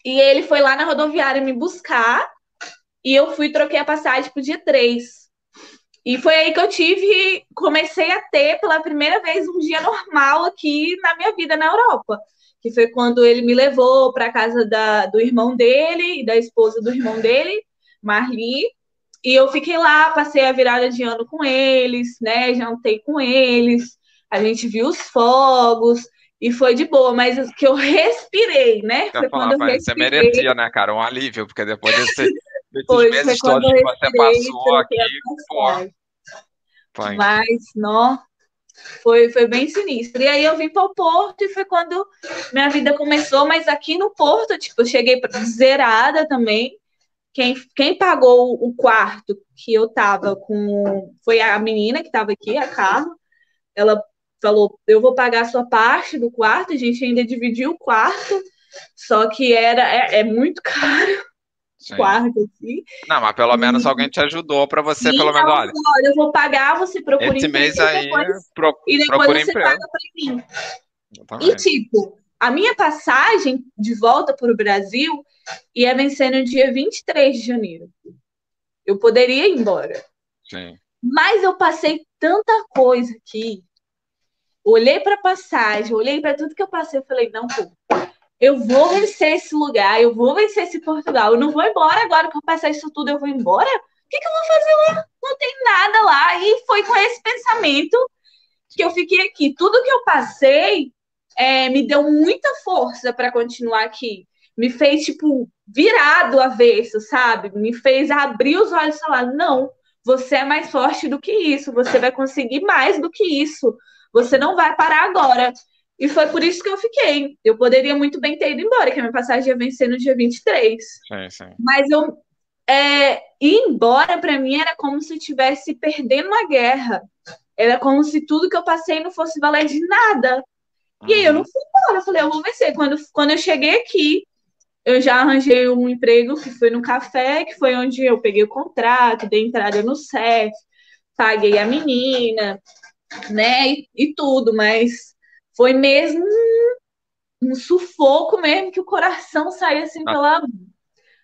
E ele foi lá na rodoviária me buscar. E eu fui troquei a passagem pro dia 3. E foi aí que eu tive, comecei a ter pela primeira vez um dia normal aqui na minha vida na Europa. Que foi quando ele me levou para casa da, do irmão dele e da esposa do irmão dele, Marli. E eu fiquei lá, passei a virada de ano com eles, né? Jantei com eles, a gente viu os fogos e foi de boa, mas que eu respirei, né? Eu Foi falar, quando eu você respirei. merecia, né, cara? Um alívio, porque depois desse, desses Foi, meses foi todos que você passou aqui, pô, pai. Mas, não, foi, foi bem sinistro. E aí eu vim para o Porto e foi quando minha vida começou. Mas aqui no Porto, tipo, eu cheguei zerada também. Quem, quem pagou o quarto que eu tava com foi a menina que tava aqui, a Carla. Ela falou: Eu vou pagar a sua parte do quarto. A gente ainda dividiu o quarto, só que era é, é muito caro Sim. quarto aqui. Não, mas pelo menos alguém te ajudou pra você, E pelo menos, olha, olha, eu vou pagar, você procura esse mês e aí depois, pro, e depois você emprego. paga para mim. E, tipo, a minha passagem de volta para o Brasil ia vencer no dia 23 de janeiro. Eu poderia ir embora. Sim. Mas eu passei tanta coisa aqui. Olhei para a passagem, olhei para tudo que eu passei. Eu falei, não, pô, eu vou vencer esse lugar, eu vou vencer esse Portugal. Eu não vou embora agora que eu passar isso tudo, eu vou embora? O que, que eu vou fazer lá? Não tem nada lá. E foi com esse pensamento que eu fiquei aqui. Tudo que eu passei é, me deu muita força para continuar aqui. Me fez, tipo, virar do avesso, sabe? Me fez abrir os olhos e falar: não, você é mais forte do que isso, você vai conseguir mais do que isso, você não vai parar agora. E foi por isso que eu fiquei. Eu poderia muito bem ter ido embora, que a minha passagem ia vencer no dia 23. Sim, sim. Mas eu é, ir embora para mim era como se eu estivesse perdendo uma guerra. Era como se tudo que eu passei não fosse valer de nada. E aí eu não fui embora. Eu falei, eu vou vencer. Quando, quando eu cheguei aqui, eu já arranjei um emprego que foi no café, que foi onde eu peguei o contrato, dei entrada no CEF, paguei a menina, né? E, e tudo, mas foi mesmo um, sufoco mesmo que o coração saía assim Ah. pela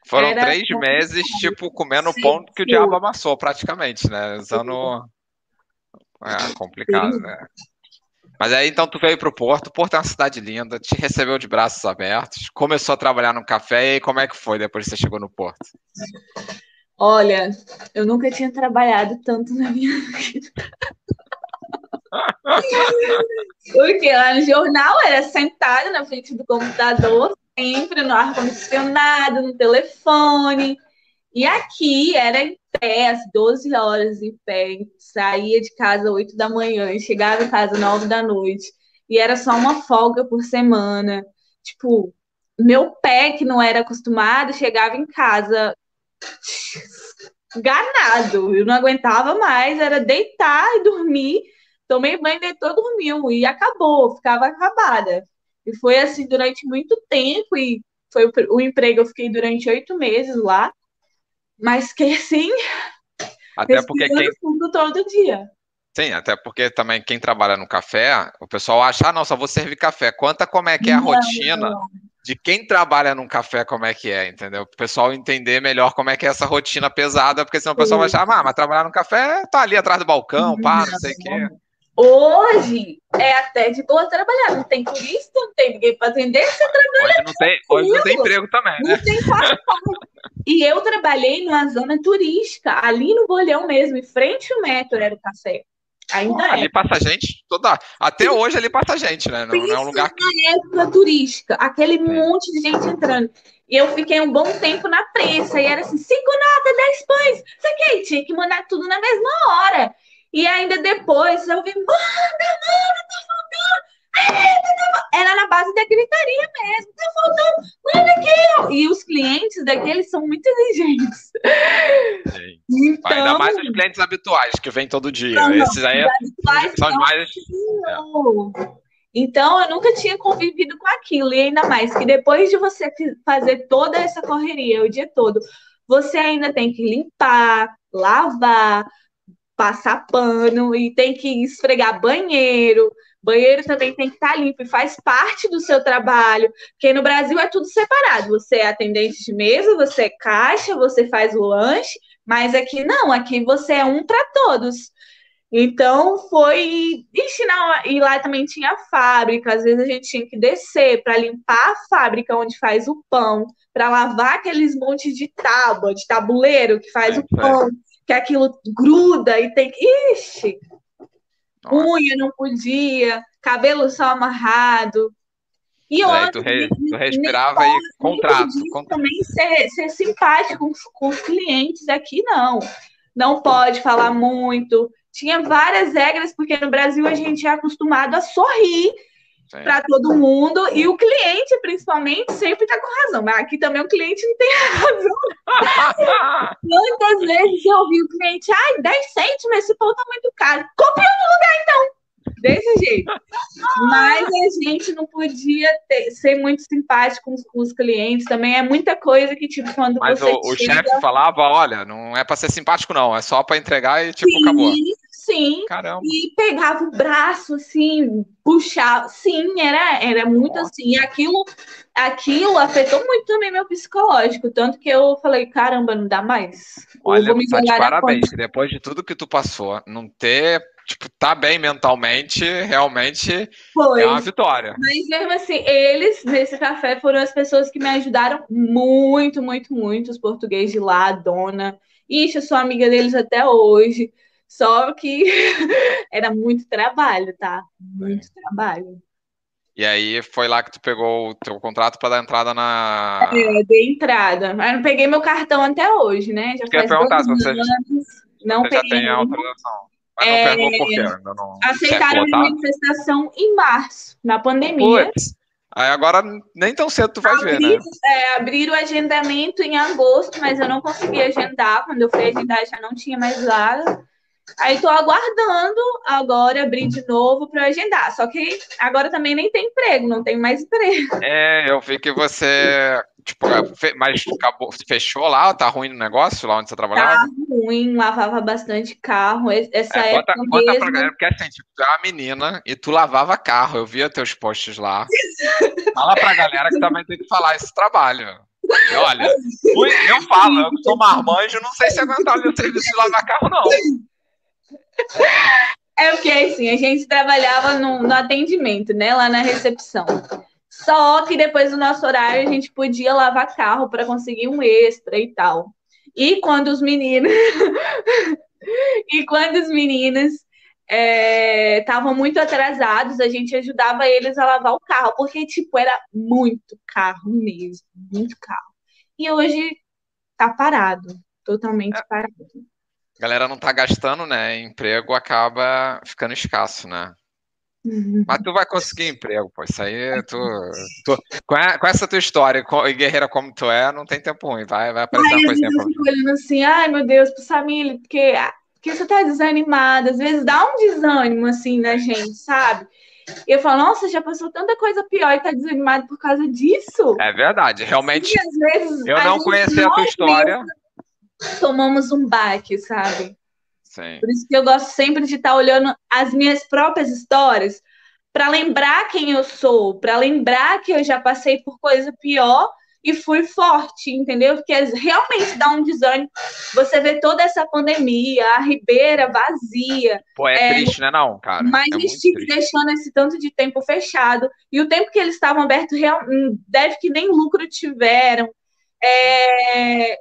Foram Era três complicado. meses, tipo, comendo Sim, pão que o diabo amassou, praticamente, né? Usando. É complicado, Sim. né? Mas aí então tu veio pro Porto, Porto é uma cidade linda, te recebeu de braços abertos, começou a trabalhar no café, e aí como é que foi depois que você chegou no Porto? Olha, eu nunca tinha trabalhado tanto na minha vida. Porque lá no jornal era sentado na frente do computador, sempre no ar-condicionado, no telefone. E aqui era em pé, às 12 horas em pé. Saía de casa às 8 da manhã e chegava em casa às 9 da noite. E era só uma folga por semana. Tipo, meu pé, que não era acostumado, chegava em casa ganado. Eu não aguentava mais, era deitar e dormir. Tomei banho, deitou, dormiu e acabou, ficava acabada. E foi assim durante muito tempo e foi o, o emprego eu fiquei durante oito meses lá, mas que assim, Até porque quem. fundo todo dia. Sim, até porque também quem trabalha no café, o pessoal acha, ah, não, só vou servir café. Conta como é que é a Não, rotina de quem trabalha num café, como é que é, entendeu? Para o pessoal entender melhor como é que é essa rotina pesada, porque senão o pessoal vai achar, ah, mas trabalhar no café tá ali atrás do balcão, pá, não sei o quê. Hoje é até de boa trabalhar, não tem turista, não tem ninguém para atender, você Hoje não tem, hoje não tem emprego também, né? Não tem quase. E eu trabalhei numa zona turística, ali no Bolhão mesmo, em frente ao metro era o café. Ainda é. Ali passa gente toda. Até hoje ali passa gente, né? Não, não é um lugar que. na época turística, aquele monte de gente entrando. E eu fiquei um bom tempo na prensa, e era assim, cinco notas, dez pães, isso aqui, tinha que mandar tudo na mesma hora. E ainda depois eu vi, manda, manda, tá faltando. Eita, tá fal-" Era na base da gritaria mesmo, tá faltando, manda aqui. E os clientes daqueles são muito exigentes. Sim. Então, Ainda mais os clientes habituais que vêm todo dia. Não, Esses aí são os mais. É. Então, eu nunca tinha convivido com aquilo. E ainda mais que depois de você fazer toda essa correria o dia todo, você ainda tem que limpar, lavar, passar pano e tem que esfregar banheiro. Banheiro também tem que estar limpo e faz parte do seu trabalho, porque no Brasil é tudo separado. Você é atendente de mesa, você é caixa, você faz o lanche, mas aqui não, aqui você é um para todos. Então foi. Ixi, não, e lá também tinha fábrica, às vezes a gente tinha que descer para limpar a fábrica onde faz o pão, para lavar aqueles montes de tábua, de tabuleiro que faz é, o pão, é. Que aquilo gruda e tem que. Ixi! Nossa. Unha não podia, cabelo só amarrado. E é, tu, re, tu respirava e contrato, contrato. Também ser, ser simpático com, com os clientes aqui, não. Não pode falar muito, tinha várias regras, porque no Brasil a gente é acostumado a sorrir para todo mundo e o cliente, principalmente, sempre está com razão. Mas aqui também o cliente não tem razão. Quantas vezes eu ouvi o cliente, ai, 10 cêntimos, esse pão tá muito caro. Compre outro lugar, então. Desse jeito. Mas a gente não podia ter, ser muito simpático com os, com os, clientes. Também é muita coisa que, tipo, quando Mas você. Mas o, chega... o chefe falava: olha, não é para ser simpático, não, é só para entregar e, tipo, Sim, acabou. Sim. Caramba. E pegava o braço, assim, puxava. Sim, era, era muito Nossa. assim. E aquilo, aquilo afetou muito também meu psicológico. Tanto que eu falei, caramba, não dá mais. Olha, tá de parabéns. Depois de tudo que tu passou, não ter tipo, tá bem mentalmente, realmente Foi. é uma vitória. Mas mesmo assim, eles nesse café foram as pessoas que me ajudaram muito, muito, muito. Os portugueses de lá, a dona. Ixi, eu sou amiga deles até hoje. Só que era muito trabalho, tá? Muito é. trabalho. E aí foi lá que tu pegou o teu contrato para dar entrada na. É, dei entrada. Mas não peguei meu cartão até hoje, né? Já Quer perguntar se você, não você peguei. já tem a autorização. Mas não é, perguntou por quê, ainda não. Aceitaram a manifestação em março, na pandemia. Puts. Aí agora nem tão cedo tu vai ver, né? É, abriram o agendamento em agosto, mas eu não consegui agendar. Quando eu fui agendar já não tinha mais vaga. Aí estou aguardando agora abrir de novo para agendar. Só que agora também nem tem emprego, não tem mais emprego. É, eu vi que você, tipo, mas acabou, fechou lá, tá ruim o negócio lá onde você trabalhava? Tá ruim, lavava bastante carro. Essa é, conta, época conta mesmo... pra galera, porque assim, tipo, tu é uma menina e tu lavava carro, eu via teus posts lá. Fala pra galera que também tem que falar esse trabalho. E olha, eu falo, eu sou marmanjo, não sei se aguentar o meu serviço de lavar carro, não. É porque assim, a gente trabalhava no, no, atendimento, né? Lá na recepção. Só que depois do nosso horário a gente podia lavar carro para conseguir um extra e tal. E quando os meninos. e quando os meninos estavam é, muito atrasados, a gente ajudava eles a lavar o carro, porque, tipo, era muito carro mesmo, muito carro. E hoje tá parado, totalmente é. parado a galera não tá gastando, né? Emprego acaba ficando escasso, né? Uhum. Mas tu vai conseguir emprego, pô. Isso aí, tu, tu com, a, com, essa tua história, e guerreira como tu é, não tem tempo ruim. Vai, vai aparecer ai, uma coisinha pra Eu olhando assim, ai meu Deus, pro Samir, porque, porque você tá desanimada. Às vezes dá um desânimo, assim, na gente, sabe? E eu falo, nossa, já passou tanta coisa pior e tá desanimado por causa disso. É verdade, realmente. Sim, às vezes, eu não conhecia a tua história. Tomamos um baque, sabe? Sim. Por isso que eu gosto sempre de estar olhando as minhas próprias histórias para lembrar quem eu sou, para lembrar que eu já passei por coisa pior e fui forte, entendeu? Porque realmente dá um desânimo. Você vê toda essa pandemia, a Ribeira vazia. Pô, é, é triste, né, não, cara? Mas é deixando esse tanto de tempo fechado. E o tempo que eles estavam abertos, hum, deve que nem lucro tiveram. É,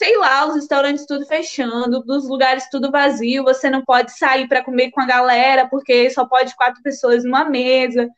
sei lá, os restaurantes tudo fechando, os lugares tudo vazio, você não pode sair para comer com a galera, porque só pode quatro pessoas numa mesa.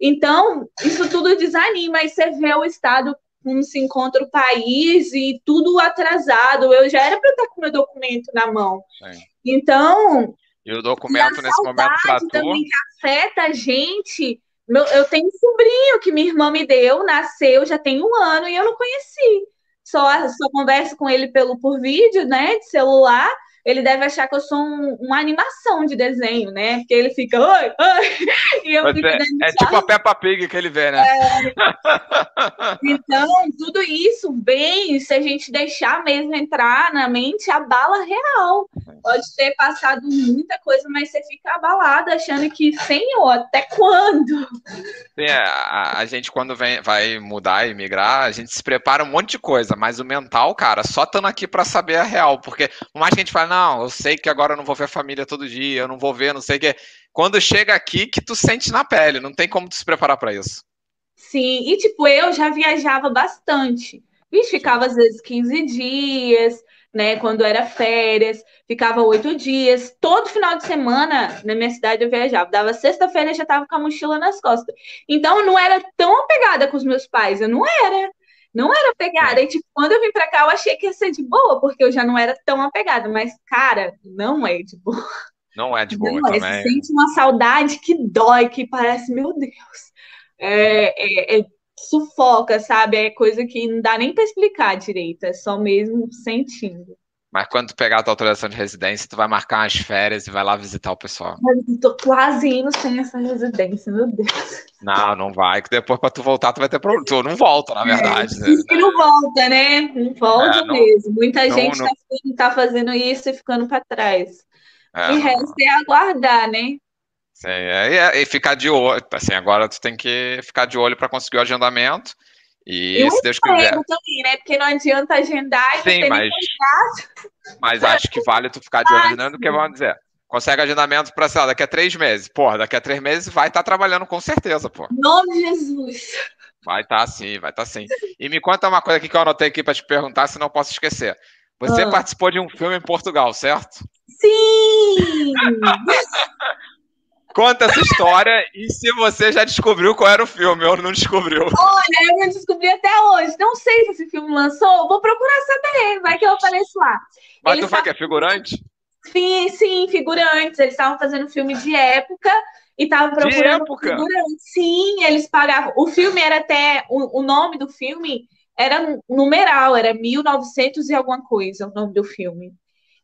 Então, isso tudo desanima, e você vê o estado como se encontra o país e tudo atrasado. Eu já era para estar com meu documento na mão. Sim. Então. E o documento nesse momento para tu. também que afeta a gente. Meu, eu tenho um sobrinho que minha irmã me deu, nasceu, já tem um ano e eu não conheci. Só, só converso com ele pelo por vídeo, né? De celular ele deve achar que eu sou um, uma animação de desenho, né? Porque ele fica, oi, oi, e eu fico É tipo a Peppa Pig que ele vê, né? É... então, tudo isso vem, se a gente deixar mesmo entrar na mente, a bala real. Pode ter passado muita coisa, mas você fica abalada, achando que, senhor, até quando? Sim, é, a, a gente quando vem, vai mudar e migrar, a gente se prepara um monte de coisa, mas o mental, cara, só estando aqui para saber a real, porque por mais que a gente fale, não, eu sei que agora eu não vou ver a família todo dia, eu não vou ver, não sei o que. Quando chega aqui, que tu sente na pele, não tem como tu se preparar para isso. Sim, e tipo, eu já viajava bastante. Vixe, ficava às vezes 15 dias, né? Quando era férias, ficava oito dias. Todo final de semana na minha cidade eu viajava. Dava sexta-feira já tava com a mochila nas costas. Então eu não era tão apegada com os meus pais, eu não era. Não era apegada. E, tipo, quando eu vim pra cá, eu achei que ia ser de boa, porque eu já não era tão apegada. Mas, cara, não é de boa. Não é de boa não, também. Você sente uma saudade que dói, que parece, meu Deus. É, é, é, sufoca, sabe? É coisa que não dá nem para explicar direito. É só mesmo sentindo. Mas quando tu pegar a tua autorização de residência, tu vai marcar umas férias e vai lá visitar o pessoal. Eu tô quase indo sem essa residência, meu Deus. Não, não vai, que depois pra tu voltar tu vai ter problema. Tu não volta, na verdade. É, né? que não volta, né? Não volta é, não, mesmo. Muita não, gente não... Tá, tá, fazendo isso e ficando pra trás. É, e resta é aguardar, né? Sim, é, é, e ficar de olho. Assim, agora tu tem que ficar de olho para conseguir o agendamento. E, e se Deus quiser. também, né? Porque não adianta agendar e Sim, mas, mas acho que vale tu ficar de olho agendando, porque vamos dizer, consegue agendamento para, sei lá, daqui a três meses. Porra, daqui a três meses vai estar tá trabalhando com certeza, pô. Nome de Jesus. Vai estar tá, sim, vai estar tá, sim. E me conta uma coisa aqui que eu anotei aqui para te perguntar, se não posso esquecer. Você ah. participou de um filme em Portugal, certo? Sim! Conta essa história e se você já descobriu qual era o filme ou não descobriu. Olha, eu não descobri até hoje. Não sei se esse filme lançou. Vou procurar saber. Vai que eu apareço lá. Mas Eles tu foi que é figurante? Sim, sim, figurantes. Eles estavam fazendo filme de época e estavam procurando figurantes. Sim, eles pagavam. O filme era até. O, o nome do filme era numeral, era 1900 e alguma coisa o nome do filme.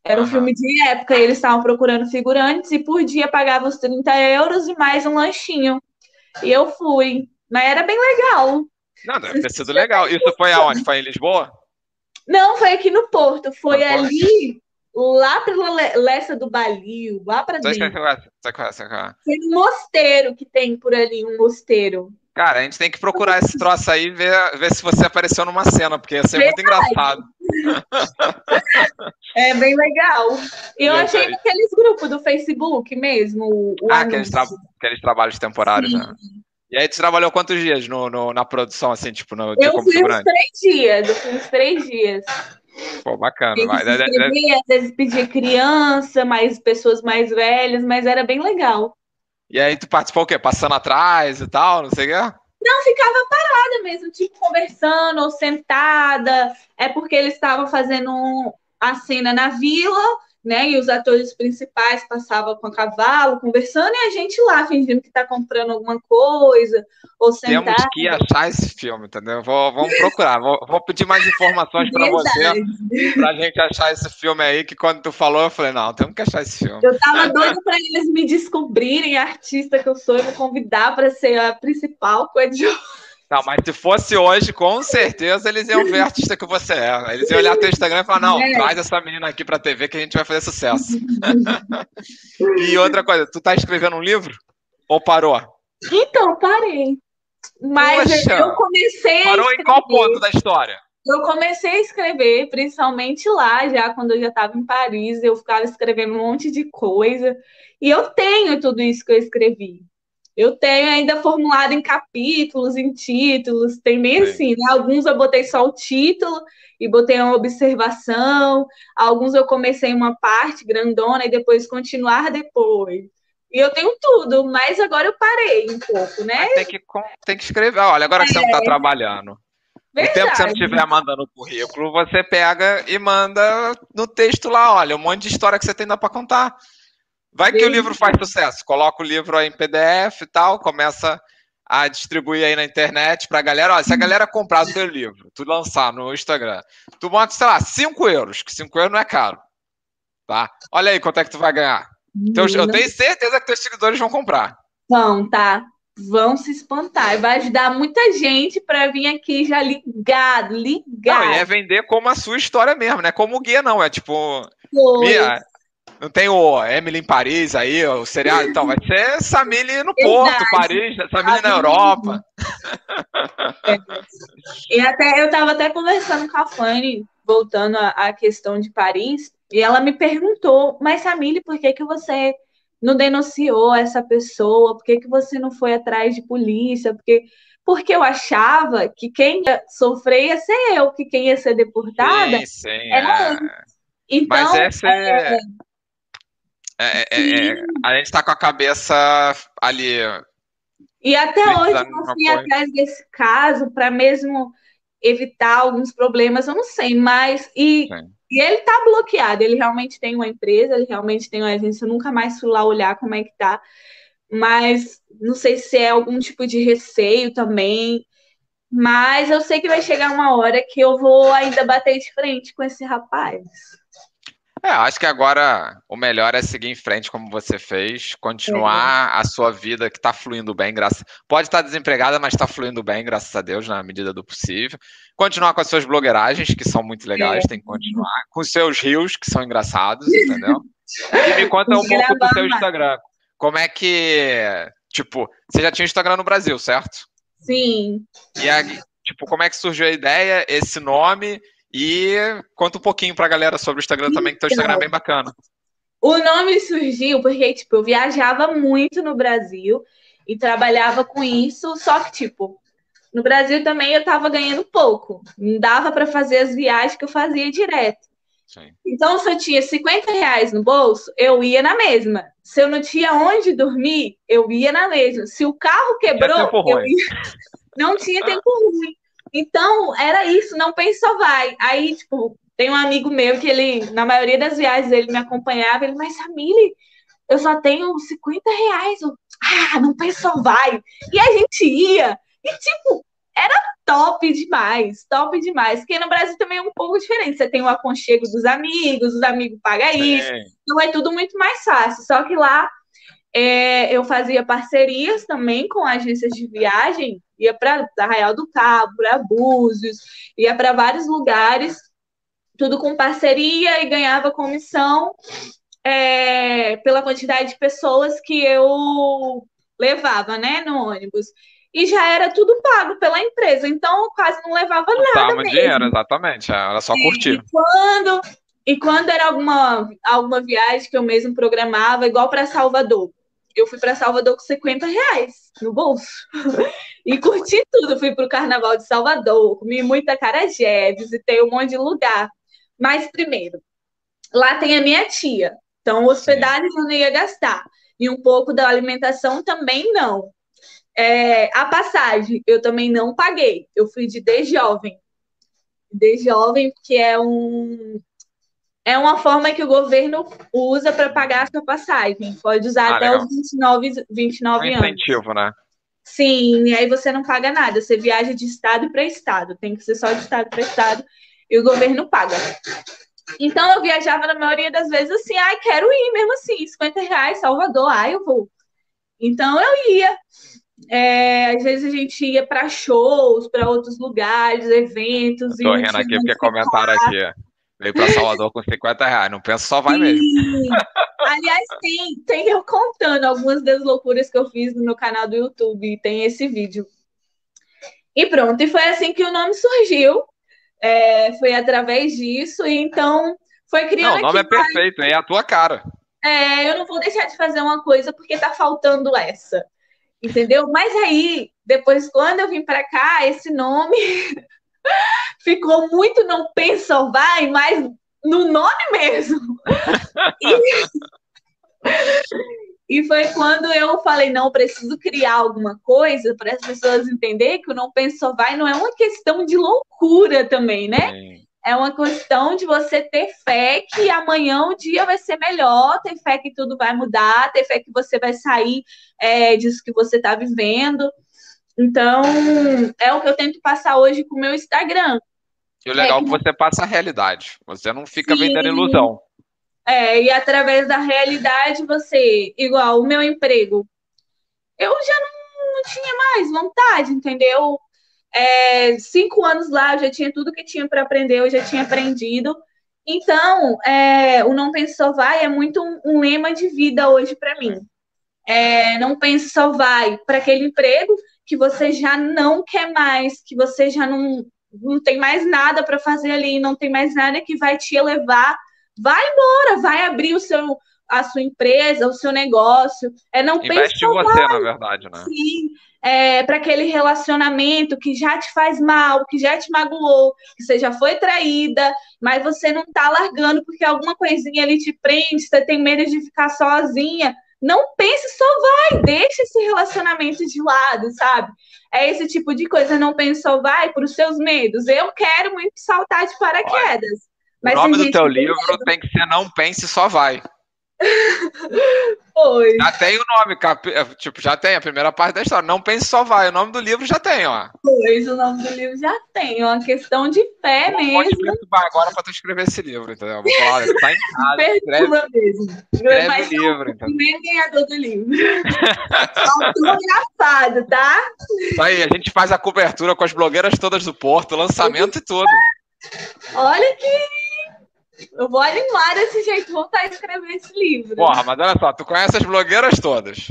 Era um uhum. filme de época e eles estavam procurando figurantes e por dia pagavam os 30 euros e mais um lanchinho. E eu fui. Mas era bem legal. Não, deve ter sido legal. Isso foi aonde? Foi em Lisboa? Não, foi aqui no Porto. Foi no ali, Porto? lá pela Lessa do Balio, lá pra dentro. Foi um mosteiro que tem por ali, um mosteiro. Cara, a gente tem que procurar esse troço aí e ver, ver se você apareceu numa cena, porque ia ser Verdade. muito engraçado. É bem legal. E eu achei aí... aqueles grupos do Facebook mesmo. ah, aqueles, tra... aqueles, trabalhos temporários, Sim. né? E aí, tu trabalhou quantos dias no, no na produção, assim, tipo, no Eu fui uns três dias, eu fui uns três dias. Pô, bacana. Escrever, às vezes pedia criança, mais pessoas mais velhas, mas era bem legal. E aí tu participou o quê? Passando atrás e tal, não sei o quê? Não, ficava parada mesmo, tipo, conversando ou sentada. É porque eles estavam fazendo a cena na vila né? E os atores principais passavam com a cavalo, conversando, e a gente lá fingindo que está comprando alguma coisa, ou sentado. Temos que achar esse filme, entendeu? Vou, vamos procurar, vou, vou pedir mais informações para você, para a gente achar esse filme aí, que quando tu falou, eu falei, não, temos que achar esse filme. Eu tava doida para eles me descobrirem a artista que eu sou e me convidar para ser a principal com não, mas se fosse hoje, com certeza eles iam ver a artista que você é. Eles iam olhar teu Instagram e falar: não, é. traz essa menina aqui pra TV que a gente vai fazer sucesso. e outra coisa, tu tá escrevendo um livro? Ou parou? Então, parei. Mas Poxa, eu comecei. Parou em qual ponto da história? Eu comecei a escrever, principalmente lá, já quando eu já estava em Paris, eu ficava escrevendo um monte de coisa. E eu tenho tudo isso que eu escrevi. Eu tenho ainda formulado em capítulos, em títulos, tem bem assim, né? Alguns eu botei só o título e botei uma observação, alguns eu comecei uma parte grandona e depois continuar depois. E eu tenho tudo, mas agora eu parei um pouco, né? tem que, tem que escrever. Olha, agora que você não está é. trabalhando. Verdade. O tempo que você não estiver mandando o currículo, você pega e manda no texto lá, olha, um monte de história que você tem para contar. Vai que o livro faz sucesso. Coloca o livro em PDF e tal, começa a distribuir aí na internet pra galera. Ó, se a galera comprar o teu livro, tu lançar no Instagram, tu bota, sei lá, 5 euros, que 5 euros não é caro. Tá? Olha aí quanto é que tu vai ganhar. Então, eu tenho certeza que teus seguidores vão comprar. Vão, tá? Vão se espantar. Vai ajudar muita gente para vir aqui já ligado, ligado. Não, e é vender como a sua história mesmo, né? Como guia, não. É tipo. Minha, não tem o Emily em Paris aí, o seriado, então vai ser Samile no Porto, Paris, Samile na Europa. É. E até eu estava até conversando com a Fanny, voltando à questão de Paris, e ela me perguntou, mas Samile, por que que você não denunciou essa pessoa? Por que que você não foi atrás de polícia? Porque porque eu achava que quem ia sofrer ia ser eu, que quem ia ser deportada sim, sim, era é. eu. Então, Mas essa é... é é, é, é, a gente está com a cabeça ali. E até hoje eu não fui atrás desse caso para mesmo evitar alguns problemas, eu não sei, mas. E, e ele está bloqueado, ele realmente tem uma empresa, ele realmente tem uma agência, eu nunca mais fui lá olhar como é que tá. Mas não sei se é algum tipo de receio também. Mas eu sei que vai chegar uma hora que eu vou ainda bater de frente com esse rapaz. É, acho que agora o melhor é seguir em frente como você fez, continuar a sua vida que está fluindo bem, graças. Pode estar desempregada, mas está fluindo bem, graças a Deus, na medida do possível. Continuar com as suas blogueiragens, que são muito legais, é. tem que continuar. Com os seus rios, que são engraçados, entendeu? e me conta um pouco do seu Instagram. Como é que. Tipo, você já tinha Instagram no Brasil, certo? Sim. E aí, tipo, como é que surgiu a ideia, esse nome? E conta um pouquinho pra galera sobre o Instagram também, que teu Instagram é bem bacana. O nome surgiu porque, tipo, eu viajava muito no Brasil e trabalhava com isso, só que, tipo, no Brasil também eu tava ganhando pouco. Não dava para fazer as viagens que eu fazia direto. Sim. Então, se eu tinha 50 reais no bolso, eu ia na mesma. Se eu não tinha onde dormir, eu ia na mesma. Se o carro quebrou, eu ia... não tinha tempo ruim. Então, era isso, não pense só vai. Aí, tipo, tem um amigo meu que ele, na maioria das viagens, ele me acompanhava, ele, mas Samile, eu só tenho 50 reais. Eu, ah, não pense só vai. E a gente ia, e tipo, era top demais, top demais. Porque no Brasil também é um pouco diferente. Você tem o aconchego dos amigos, os amigos pagam isso, então é tudo muito mais fácil. Só que lá é, eu fazia parcerias também com agências de viagem, ia para Arraial do Cabo, para Búzios, ia para vários lugares, tudo com parceria e ganhava comissão é, pela quantidade de pessoas que eu levava, né, no ônibus. E já era tudo pago pela empresa, então eu quase não levava não nada. Mesmo. dinheiro, exatamente, era só curtir. E quando, e quando era alguma, alguma viagem que eu mesmo programava, igual para Salvador, eu fui para Salvador com 50 reais no bolso. e curti tudo. Fui para o Carnaval de Salvador, comi muita carajé, visitei um monte de lugar. Mas, primeiro, lá tem a minha tia. Então, hospedagem eu não ia gastar. E um pouco da alimentação também não. É, a passagem eu também não paguei. Eu fui de de jovem. De jovem, que é um, é uma forma que o governo usa para pagar a sua passagem. Pode usar ah, até legal. os 29, 29 é um anos. incentivo, né? Sim, e aí você não paga nada. Você viaja de estado para estado. Tem que ser só de estado para estado e o governo paga. Então eu viajava na maioria das vezes assim, ai, quero ir mesmo assim, 50 reais, Salvador, ai, eu vou. Então eu ia. É, às vezes a gente ia para shows, para outros lugares, eventos. Estou rindo aqui porque comentaram aqui. Veio para Salvador com 50 reais. Não pensa só vai Sim. mesmo. Aliás, tem, tem eu contando algumas das loucuras que eu fiz no meu canal do YouTube. Tem esse vídeo. E pronto, e foi assim que o nome surgiu. É, foi através disso, e então foi criando. Não, o nome é perfeito, é a tua cara. É, eu não vou deixar de fazer uma coisa porque tá faltando essa. Entendeu? Mas aí, depois, quando eu vim para cá, esse nome ficou muito não pensa ou vai, mas no nome mesmo. E, e foi quando eu falei, não, preciso criar alguma coisa para as pessoas entenderem que o não pensa ou vai não é uma questão de loucura também, né? Sim. É uma questão de você ter fé que amanhã o dia vai ser melhor, ter fé que tudo vai mudar, ter fé que você vai sair é, disso que você está vivendo. Então, é o que eu tento passar hoje com o meu Instagram. E o legal é que você passa a realidade. Você não fica Sim. vendendo ilusão. É, e através da realidade você, igual o meu emprego, eu já não, não tinha mais vontade, entendeu? É, cinco anos lá, eu já tinha tudo que tinha para aprender, eu já tinha aprendido. Então, é, o Não Pense Só Vai é muito um, um lema de vida hoje para mim. É, não pense só vai para aquele emprego que você já não quer mais, que você já não, não tem mais nada para fazer ali, não tem mais nada que vai te elevar. Vai embora, vai abrir o seu, a sua empresa, o seu negócio. É não Investe em você, na verdade, né? Sim, é, para aquele relacionamento que já te faz mal, que já te magoou, que você já foi traída, mas você não tá largando porque alguma coisinha ali te prende, você tem medo de ficar sozinha. Não pense só vai, deixa esse relacionamento de lado, sabe? É esse tipo de coisa, não pense só vai para os seus medos. Eu quero muito saltar de paraquedas. Mas o nome do teu livro medo. tem que ser Não Pense Só Vai. Pois. Já tem o nome, cap... É, tipo, já tem a primeira parte da história. Não pense só vai. O nome do livro já tem, ó. Pois, o nome do livro já tem. É uma questão de fé não mesmo. Pode perturbar agora pra tu escrever esse livro, entendeu? Vou falar, tá em casa. Perturba mesmo. Escreve Mas o livro, então. Nem ganhador do livro. engraçado, tá? Isso aí, a gente faz a cobertura com as blogueiras todas do Porto, lançamento e tudo. Olha que eu vou animar desse jeito, voltar a escrever esse livro. Porra, mas olha só, tu conhece as blogueiras todas,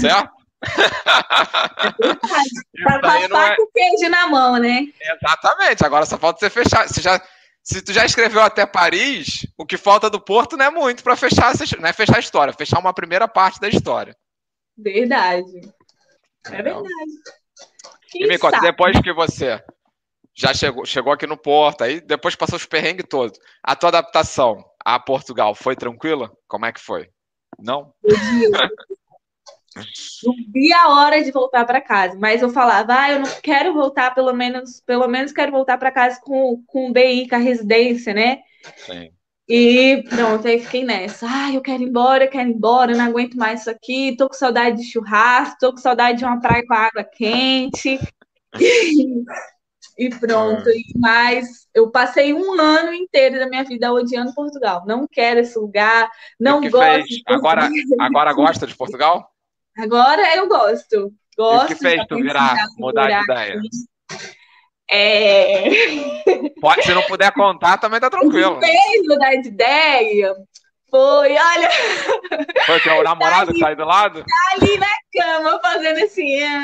certo? Para passar é... com o queijo na mão, né? Exatamente. Agora só falta você fechar. Você já, se tu já escreveu até Paris, o que falta do Porto não é muito para fechar, não é fechar a história, fechar uma primeira parte da história. Verdade. É verdade. e me conta, depois que você já chegou, chegou aqui no Porto, aí depois passou os perrengues todos. A tua adaptação a Portugal foi tranquila? Como é que foi? Não? Não vi a hora de voltar para casa, mas eu falava, ah, eu não quero voltar, pelo menos, pelo menos quero voltar para casa com, com o BI, com a residência, né? Sim. E pronto, aí fiquei nessa. Ah, eu quero ir embora, eu quero ir embora, eu não aguento mais isso aqui, tô com saudade de churrasco, tô com saudade de uma praia com água quente. E pronto. Ah. Mas eu passei um ano inteiro da minha vida odiando Portugal. Não quero esse lugar, não gosto. De agora, agora gosta de Portugal? Agora eu gosto. Gosto. o que fez tu virar, mudar de ideia? É... Pode, se não puder contar, também tá tranquilo. O que fez mudar de ideia foi, olha. Foi teu namorado tá que sai do lado? Tá ali na cama fazendo assim. É.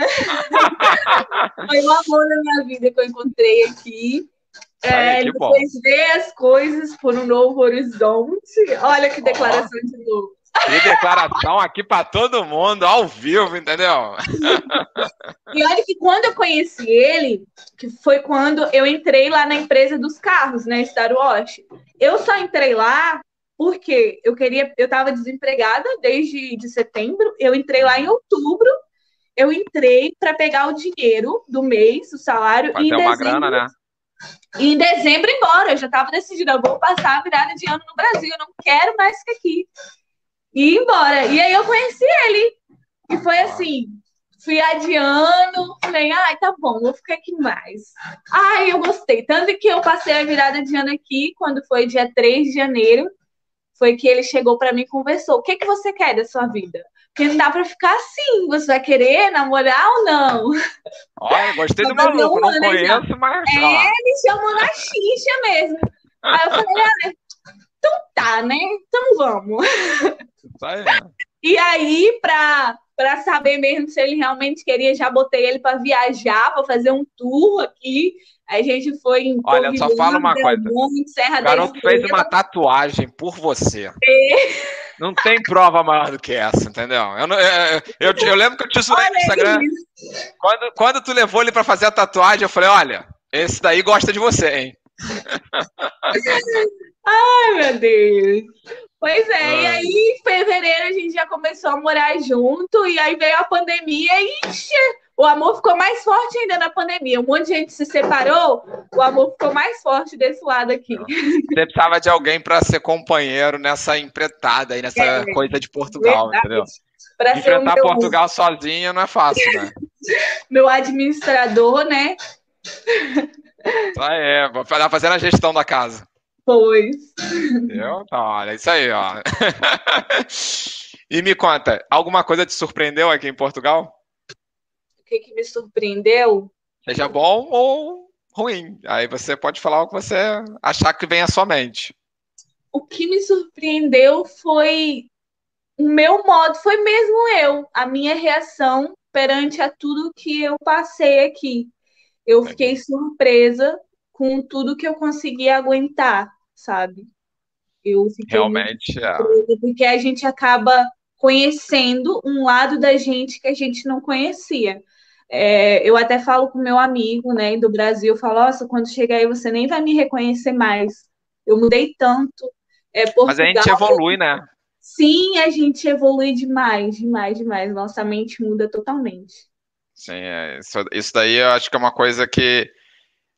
Foi o amor da minha vida que eu encontrei aqui. É, depois ver as coisas por um novo horizonte. Olha que declaração oh. de novo. Que declaração aqui para todo mundo, ao vivo, entendeu? E olha que quando eu conheci ele, que foi quando eu entrei lá na empresa dos carros, né, Star Wash. Eu só entrei lá porque eu queria, eu estava desempregada desde de setembro, eu entrei lá em outubro, eu entrei para pegar o dinheiro do mês, o salário, e em dezembro, grana, né? E em dezembro embora, eu já estava decidida, eu vou passar a virada de ano no Brasil, eu não quero mais ficar aqui. E ir embora. E aí eu conheci ele. E foi assim, fui adiando, falei, ai, tá bom, vou ficar aqui mais. Ai, eu gostei. Tanto que eu passei a virada de ano aqui, quando foi dia 3 de janeiro, foi que ele chegou para mim e conversou. O que, que você quer da sua vida? Porque não dá para ficar assim. Você vai querer namorar ou não? Olha, gostei do maluco, não conheço, mas. É, ele chamou na xixa mesmo. Aí eu falei, olha, então tá, né? Então vamos. Tá e aí, para para saber mesmo se ele realmente queria, já botei ele para viajar, para fazer um tour aqui. A gente foi em Olha, só fala uma coisa. Serra o garoto fez uma tatuagem por você. É. Não tem prova maior do que essa, entendeu? Eu, eu, eu, eu lembro que eu te zoei no Instagram. Quando, quando tu levou ele para fazer a tatuagem, eu falei: olha, esse daí gosta de você, hein? Ai, meu Deus. Pois é, e aí em fevereiro a gente já começou a morar junto, e aí veio a pandemia e ixi, o amor ficou mais forte ainda na pandemia. Um monte de gente se separou, o amor ficou mais forte desse lado aqui. Você precisava de alguém para ser companheiro nessa empretada aí, nessa é, coisa de Portugal, verdade. entendeu? Pra Enfrentar Portugal mundo. sozinha não é fácil, né? meu administrador, né? Ah, é, vou fazendo a gestão da casa. Pois. Eu? Então, olha, isso aí, ó. e me conta, alguma coisa te surpreendeu aqui em Portugal? O que, que me surpreendeu? Seja bom ou ruim. Aí você pode falar o que você achar que vem à sua mente. O que me surpreendeu foi o meu modo, foi mesmo eu, a minha reação perante a tudo que eu passei aqui. Eu fiquei surpresa com tudo que eu consegui aguentar, sabe? Eu fiquei realmente é. porque a gente acaba conhecendo um lado da gente que a gente não conhecia. É, eu até falo com meu amigo, né, do Brasil, falo, nossa, quando chegar aí você nem vai me reconhecer mais. Eu mudei tanto. É, Portugal, Mas a gente evolui, né? Sim, a gente evolui demais, demais, demais. Nossa mente muda totalmente. Sim, é, isso, isso daí eu acho que é uma coisa que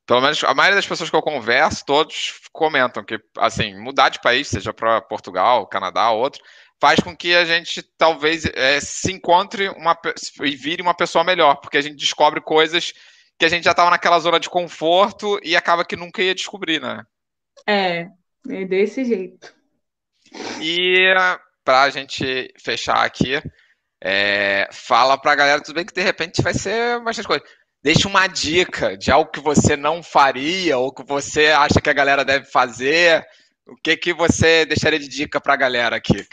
pelo menos a maioria das pessoas que eu converso, todos comentam que, assim, mudar de país, seja para Portugal, Canadá, outro, faz com que a gente talvez é, se encontre uma, e vire uma pessoa melhor, porque a gente descobre coisas que a gente já estava naquela zona de conforto e acaba que nunca ia descobrir, né? É, é desse jeito. E para a gente fechar aqui, é, fala para a galera, tudo bem que de repente vai ser bastante coisa Deixa uma dica de algo que você não faria ou que você acha que a galera deve fazer. O que, que você deixaria de dica para a galera aqui?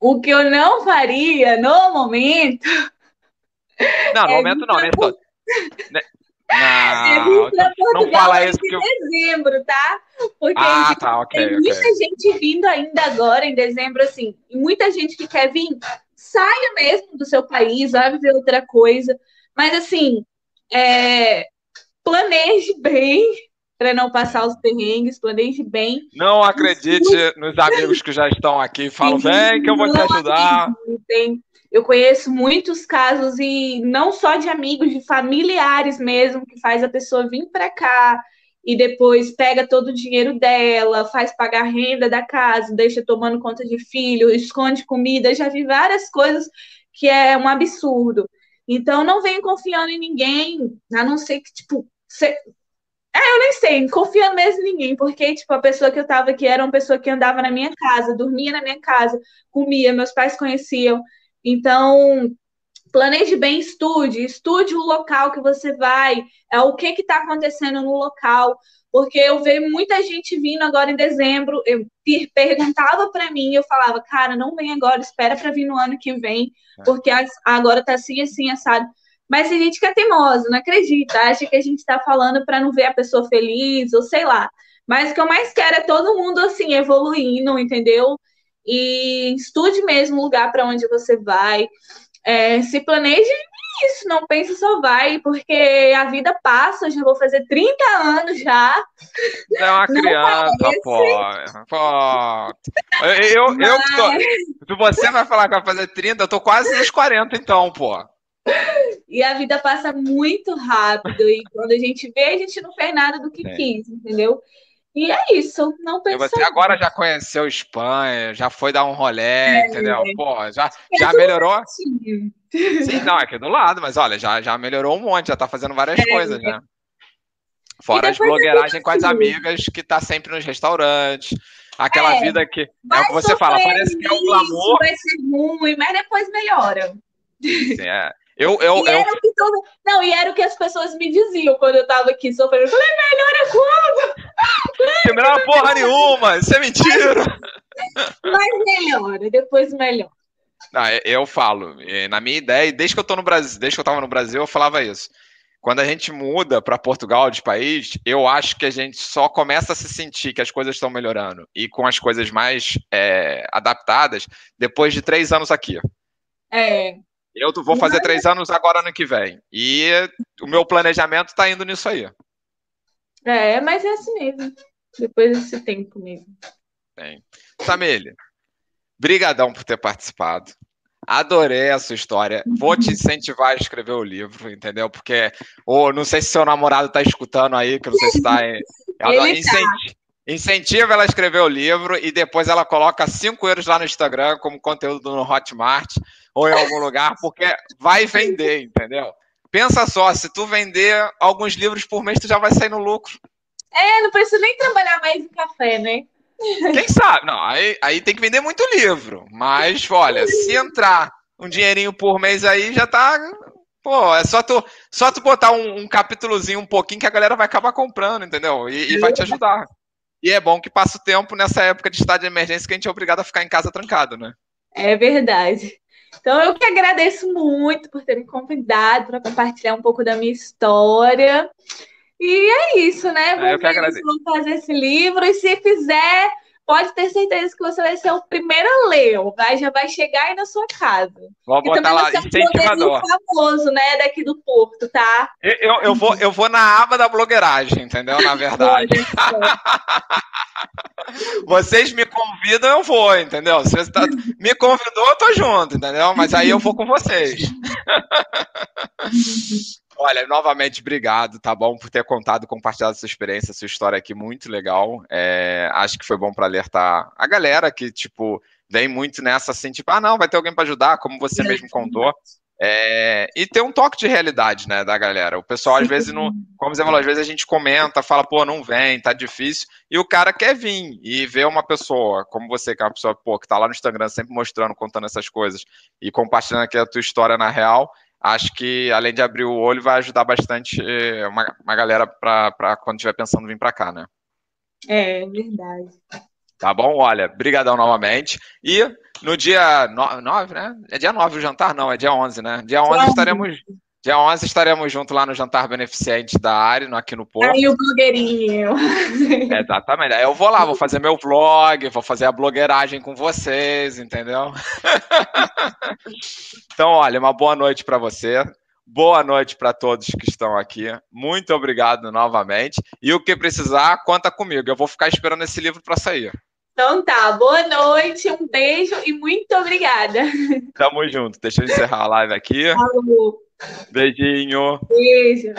O que eu não faria no momento. Não, no é momento não, né? né? Não, não fala isso que eu... dezembro, tá? Porque ah, tá, okay, tem muita okay. gente vindo ainda agora em dezembro, assim, e muita gente que quer vir, saia mesmo do seu país, vai viver outra coisa. Mas assim, é, planeje bem para não passar os perrengues, planeje bem. Não acredite nos amigos que já estão aqui, falam, vem que eu vou te ajudar. Eu conheço muitos casos, e não só de amigos, de familiares mesmo, que faz a pessoa vir para cá e depois pega todo o dinheiro dela, faz pagar a renda da casa, deixa tomando conta de filho, esconde comida. Já vi várias coisas que é um absurdo. Então, não venham confiando em ninguém, a não ser que, tipo. É, eu nem sei, confiando mesmo em ninguém, porque, tipo, a pessoa que eu tava aqui era uma pessoa que andava na minha casa, dormia na minha casa, comia, meus pais conheciam. Então, planeje bem, estude, estude o local que você vai, é o que está acontecendo no local, porque eu vejo muita gente vindo agora em dezembro, eu perguntava para mim, eu falava, cara, não vem agora, espera para vir no ano que vem, é. porque agora tá assim, assim, assado. Mas tem gente que é teimosa, não acredita, acha que a gente está falando para não ver a pessoa feliz, ou sei lá. Mas o que eu mais quero é todo mundo assim, evoluindo, entendeu? E estude mesmo o lugar para onde você vai. É, se planeje isso, não pense só vai, porque a vida passa, eu já vou fazer 30 anos já. É uma criança, pô. pô. Eu, Mas... eu tô, se você vai falar que vai fazer 30, eu tô quase nos 40 então, pô. E a vida passa muito rápido, e quando a gente vê, a gente não fez nada do que Sim. quis, entendeu? E é isso, não pensa. você agora já conheceu Espanha, já foi dar um rolê, é, entendeu? Pô, já, já melhorou? Sim, não, é aqui do lado, mas olha, já, já melhorou um monte, já tá fazendo várias é, coisas, né? Fora as blogueiragens com as amigas que tá sempre nos restaurantes. Aquela é, vida que é o que você fala, parece que é um glamour. Vai ser ruim, mas depois melhora. Sim, é. Eu, eu, e eu... Era o que todo... Não, e era o que as pessoas me diziam quando eu tava aqui sofrendo. Eu falei, melhora quando? Você melhora porra nenhuma, isso é mentira. Mas melhora, depois melhora. Não, eu falo, na minha ideia, desde que eu tô no Brasil, desde que eu tava no Brasil, eu falava isso. Quando a gente muda para Portugal de país, eu acho que a gente só começa a se sentir que as coisas estão melhorando e com as coisas mais é, adaptadas depois de três anos aqui. É, eu vou fazer três anos agora no que vem. E o meu planejamento está indo nisso aí. É, mas é assim mesmo. Depois desse tempo mesmo. Bem. Samile, brigadão por ter participado. Adorei a sua história. Vou te incentivar a escrever o livro, entendeu? Porque, ou oh, não sei se seu namorado está escutando aí, que não sei se está. Ele tá. Incentiva ela a escrever o livro e depois ela coloca 5 euros lá no Instagram como conteúdo no Hotmart ou em algum lugar, porque vai vender, entendeu? Pensa só, se tu vender alguns livros por mês, tu já vai sair no lucro. É, não precisa nem trabalhar mais em café, né? Quem sabe? Não, aí, aí tem que vender muito livro. Mas, olha, se entrar um dinheirinho por mês aí, já tá. Pô, é só tu, só tu botar um, um capítulozinho um pouquinho que a galera vai acabar comprando, entendeu? E, e vai te ajudar. E é bom que passa o tempo nessa época de estado de emergência que a gente é obrigado a ficar em casa trancado, né? É verdade. Então, eu que agradeço muito por ter me convidado para compartilhar um pouco da minha história. E é isso, né? Vamos, é, eu que agradeço. vamos fazer esse livro. E se fizer, pode ter certeza que você vai ser o primeiro a ler. Vai, já vai chegar aí na sua casa. Vou botar lá, incentivador. famoso, né, daqui do Porto, tá? Eu, eu, eu, vou, eu vou na aba da blogueiragem, entendeu? Na verdade. Vocês me convidam, eu vou, entendeu? Se você tá, me convidou, eu tô junto, entendeu? Mas aí eu vou com vocês. Olha, novamente, obrigado, tá bom, por ter contado, compartilhado sua experiência, sua história aqui, muito legal. É, acho que foi bom para alertar a galera que, tipo, vem muito nessa assim, tipo, ah, não, vai ter alguém para ajudar, como você mesmo contou. É, e ter um toque de realidade, né, da galera. O pessoal, às vezes, não, como você falou, às vezes a gente comenta, fala, pô, não vem, tá difícil, e o cara quer vir e ver uma pessoa como você, que é uma pessoa, pô, que tá lá no Instagram sempre mostrando, contando essas coisas e compartilhando aqui a tua história na real acho que além de abrir o olho, vai ajudar bastante eh, uma, uma galera para quando estiver pensando em vir para cá, né? É, verdade. Tá bom? Olha, brigadão novamente. E no dia 9, né? É dia 9 o jantar? Não, é dia 11, né? Dia 11 estaremos Dia 11 estaremos juntos lá no jantar beneficente da Ari, aqui no Porto. Aí o blogueirinho. exatamente. Aí eu vou lá, vou fazer meu vlog, vou fazer a blogueiragem com vocês, entendeu? então, olha, uma boa noite para você. Boa noite para todos que estão aqui. Muito obrigado novamente. E o que precisar, conta comigo. Eu vou ficar esperando esse livro para sair. Então tá, boa noite, um beijo e muito obrigada. Tamo junto. Deixa eu encerrar a live aqui. Falou. Beijinho. Beijo.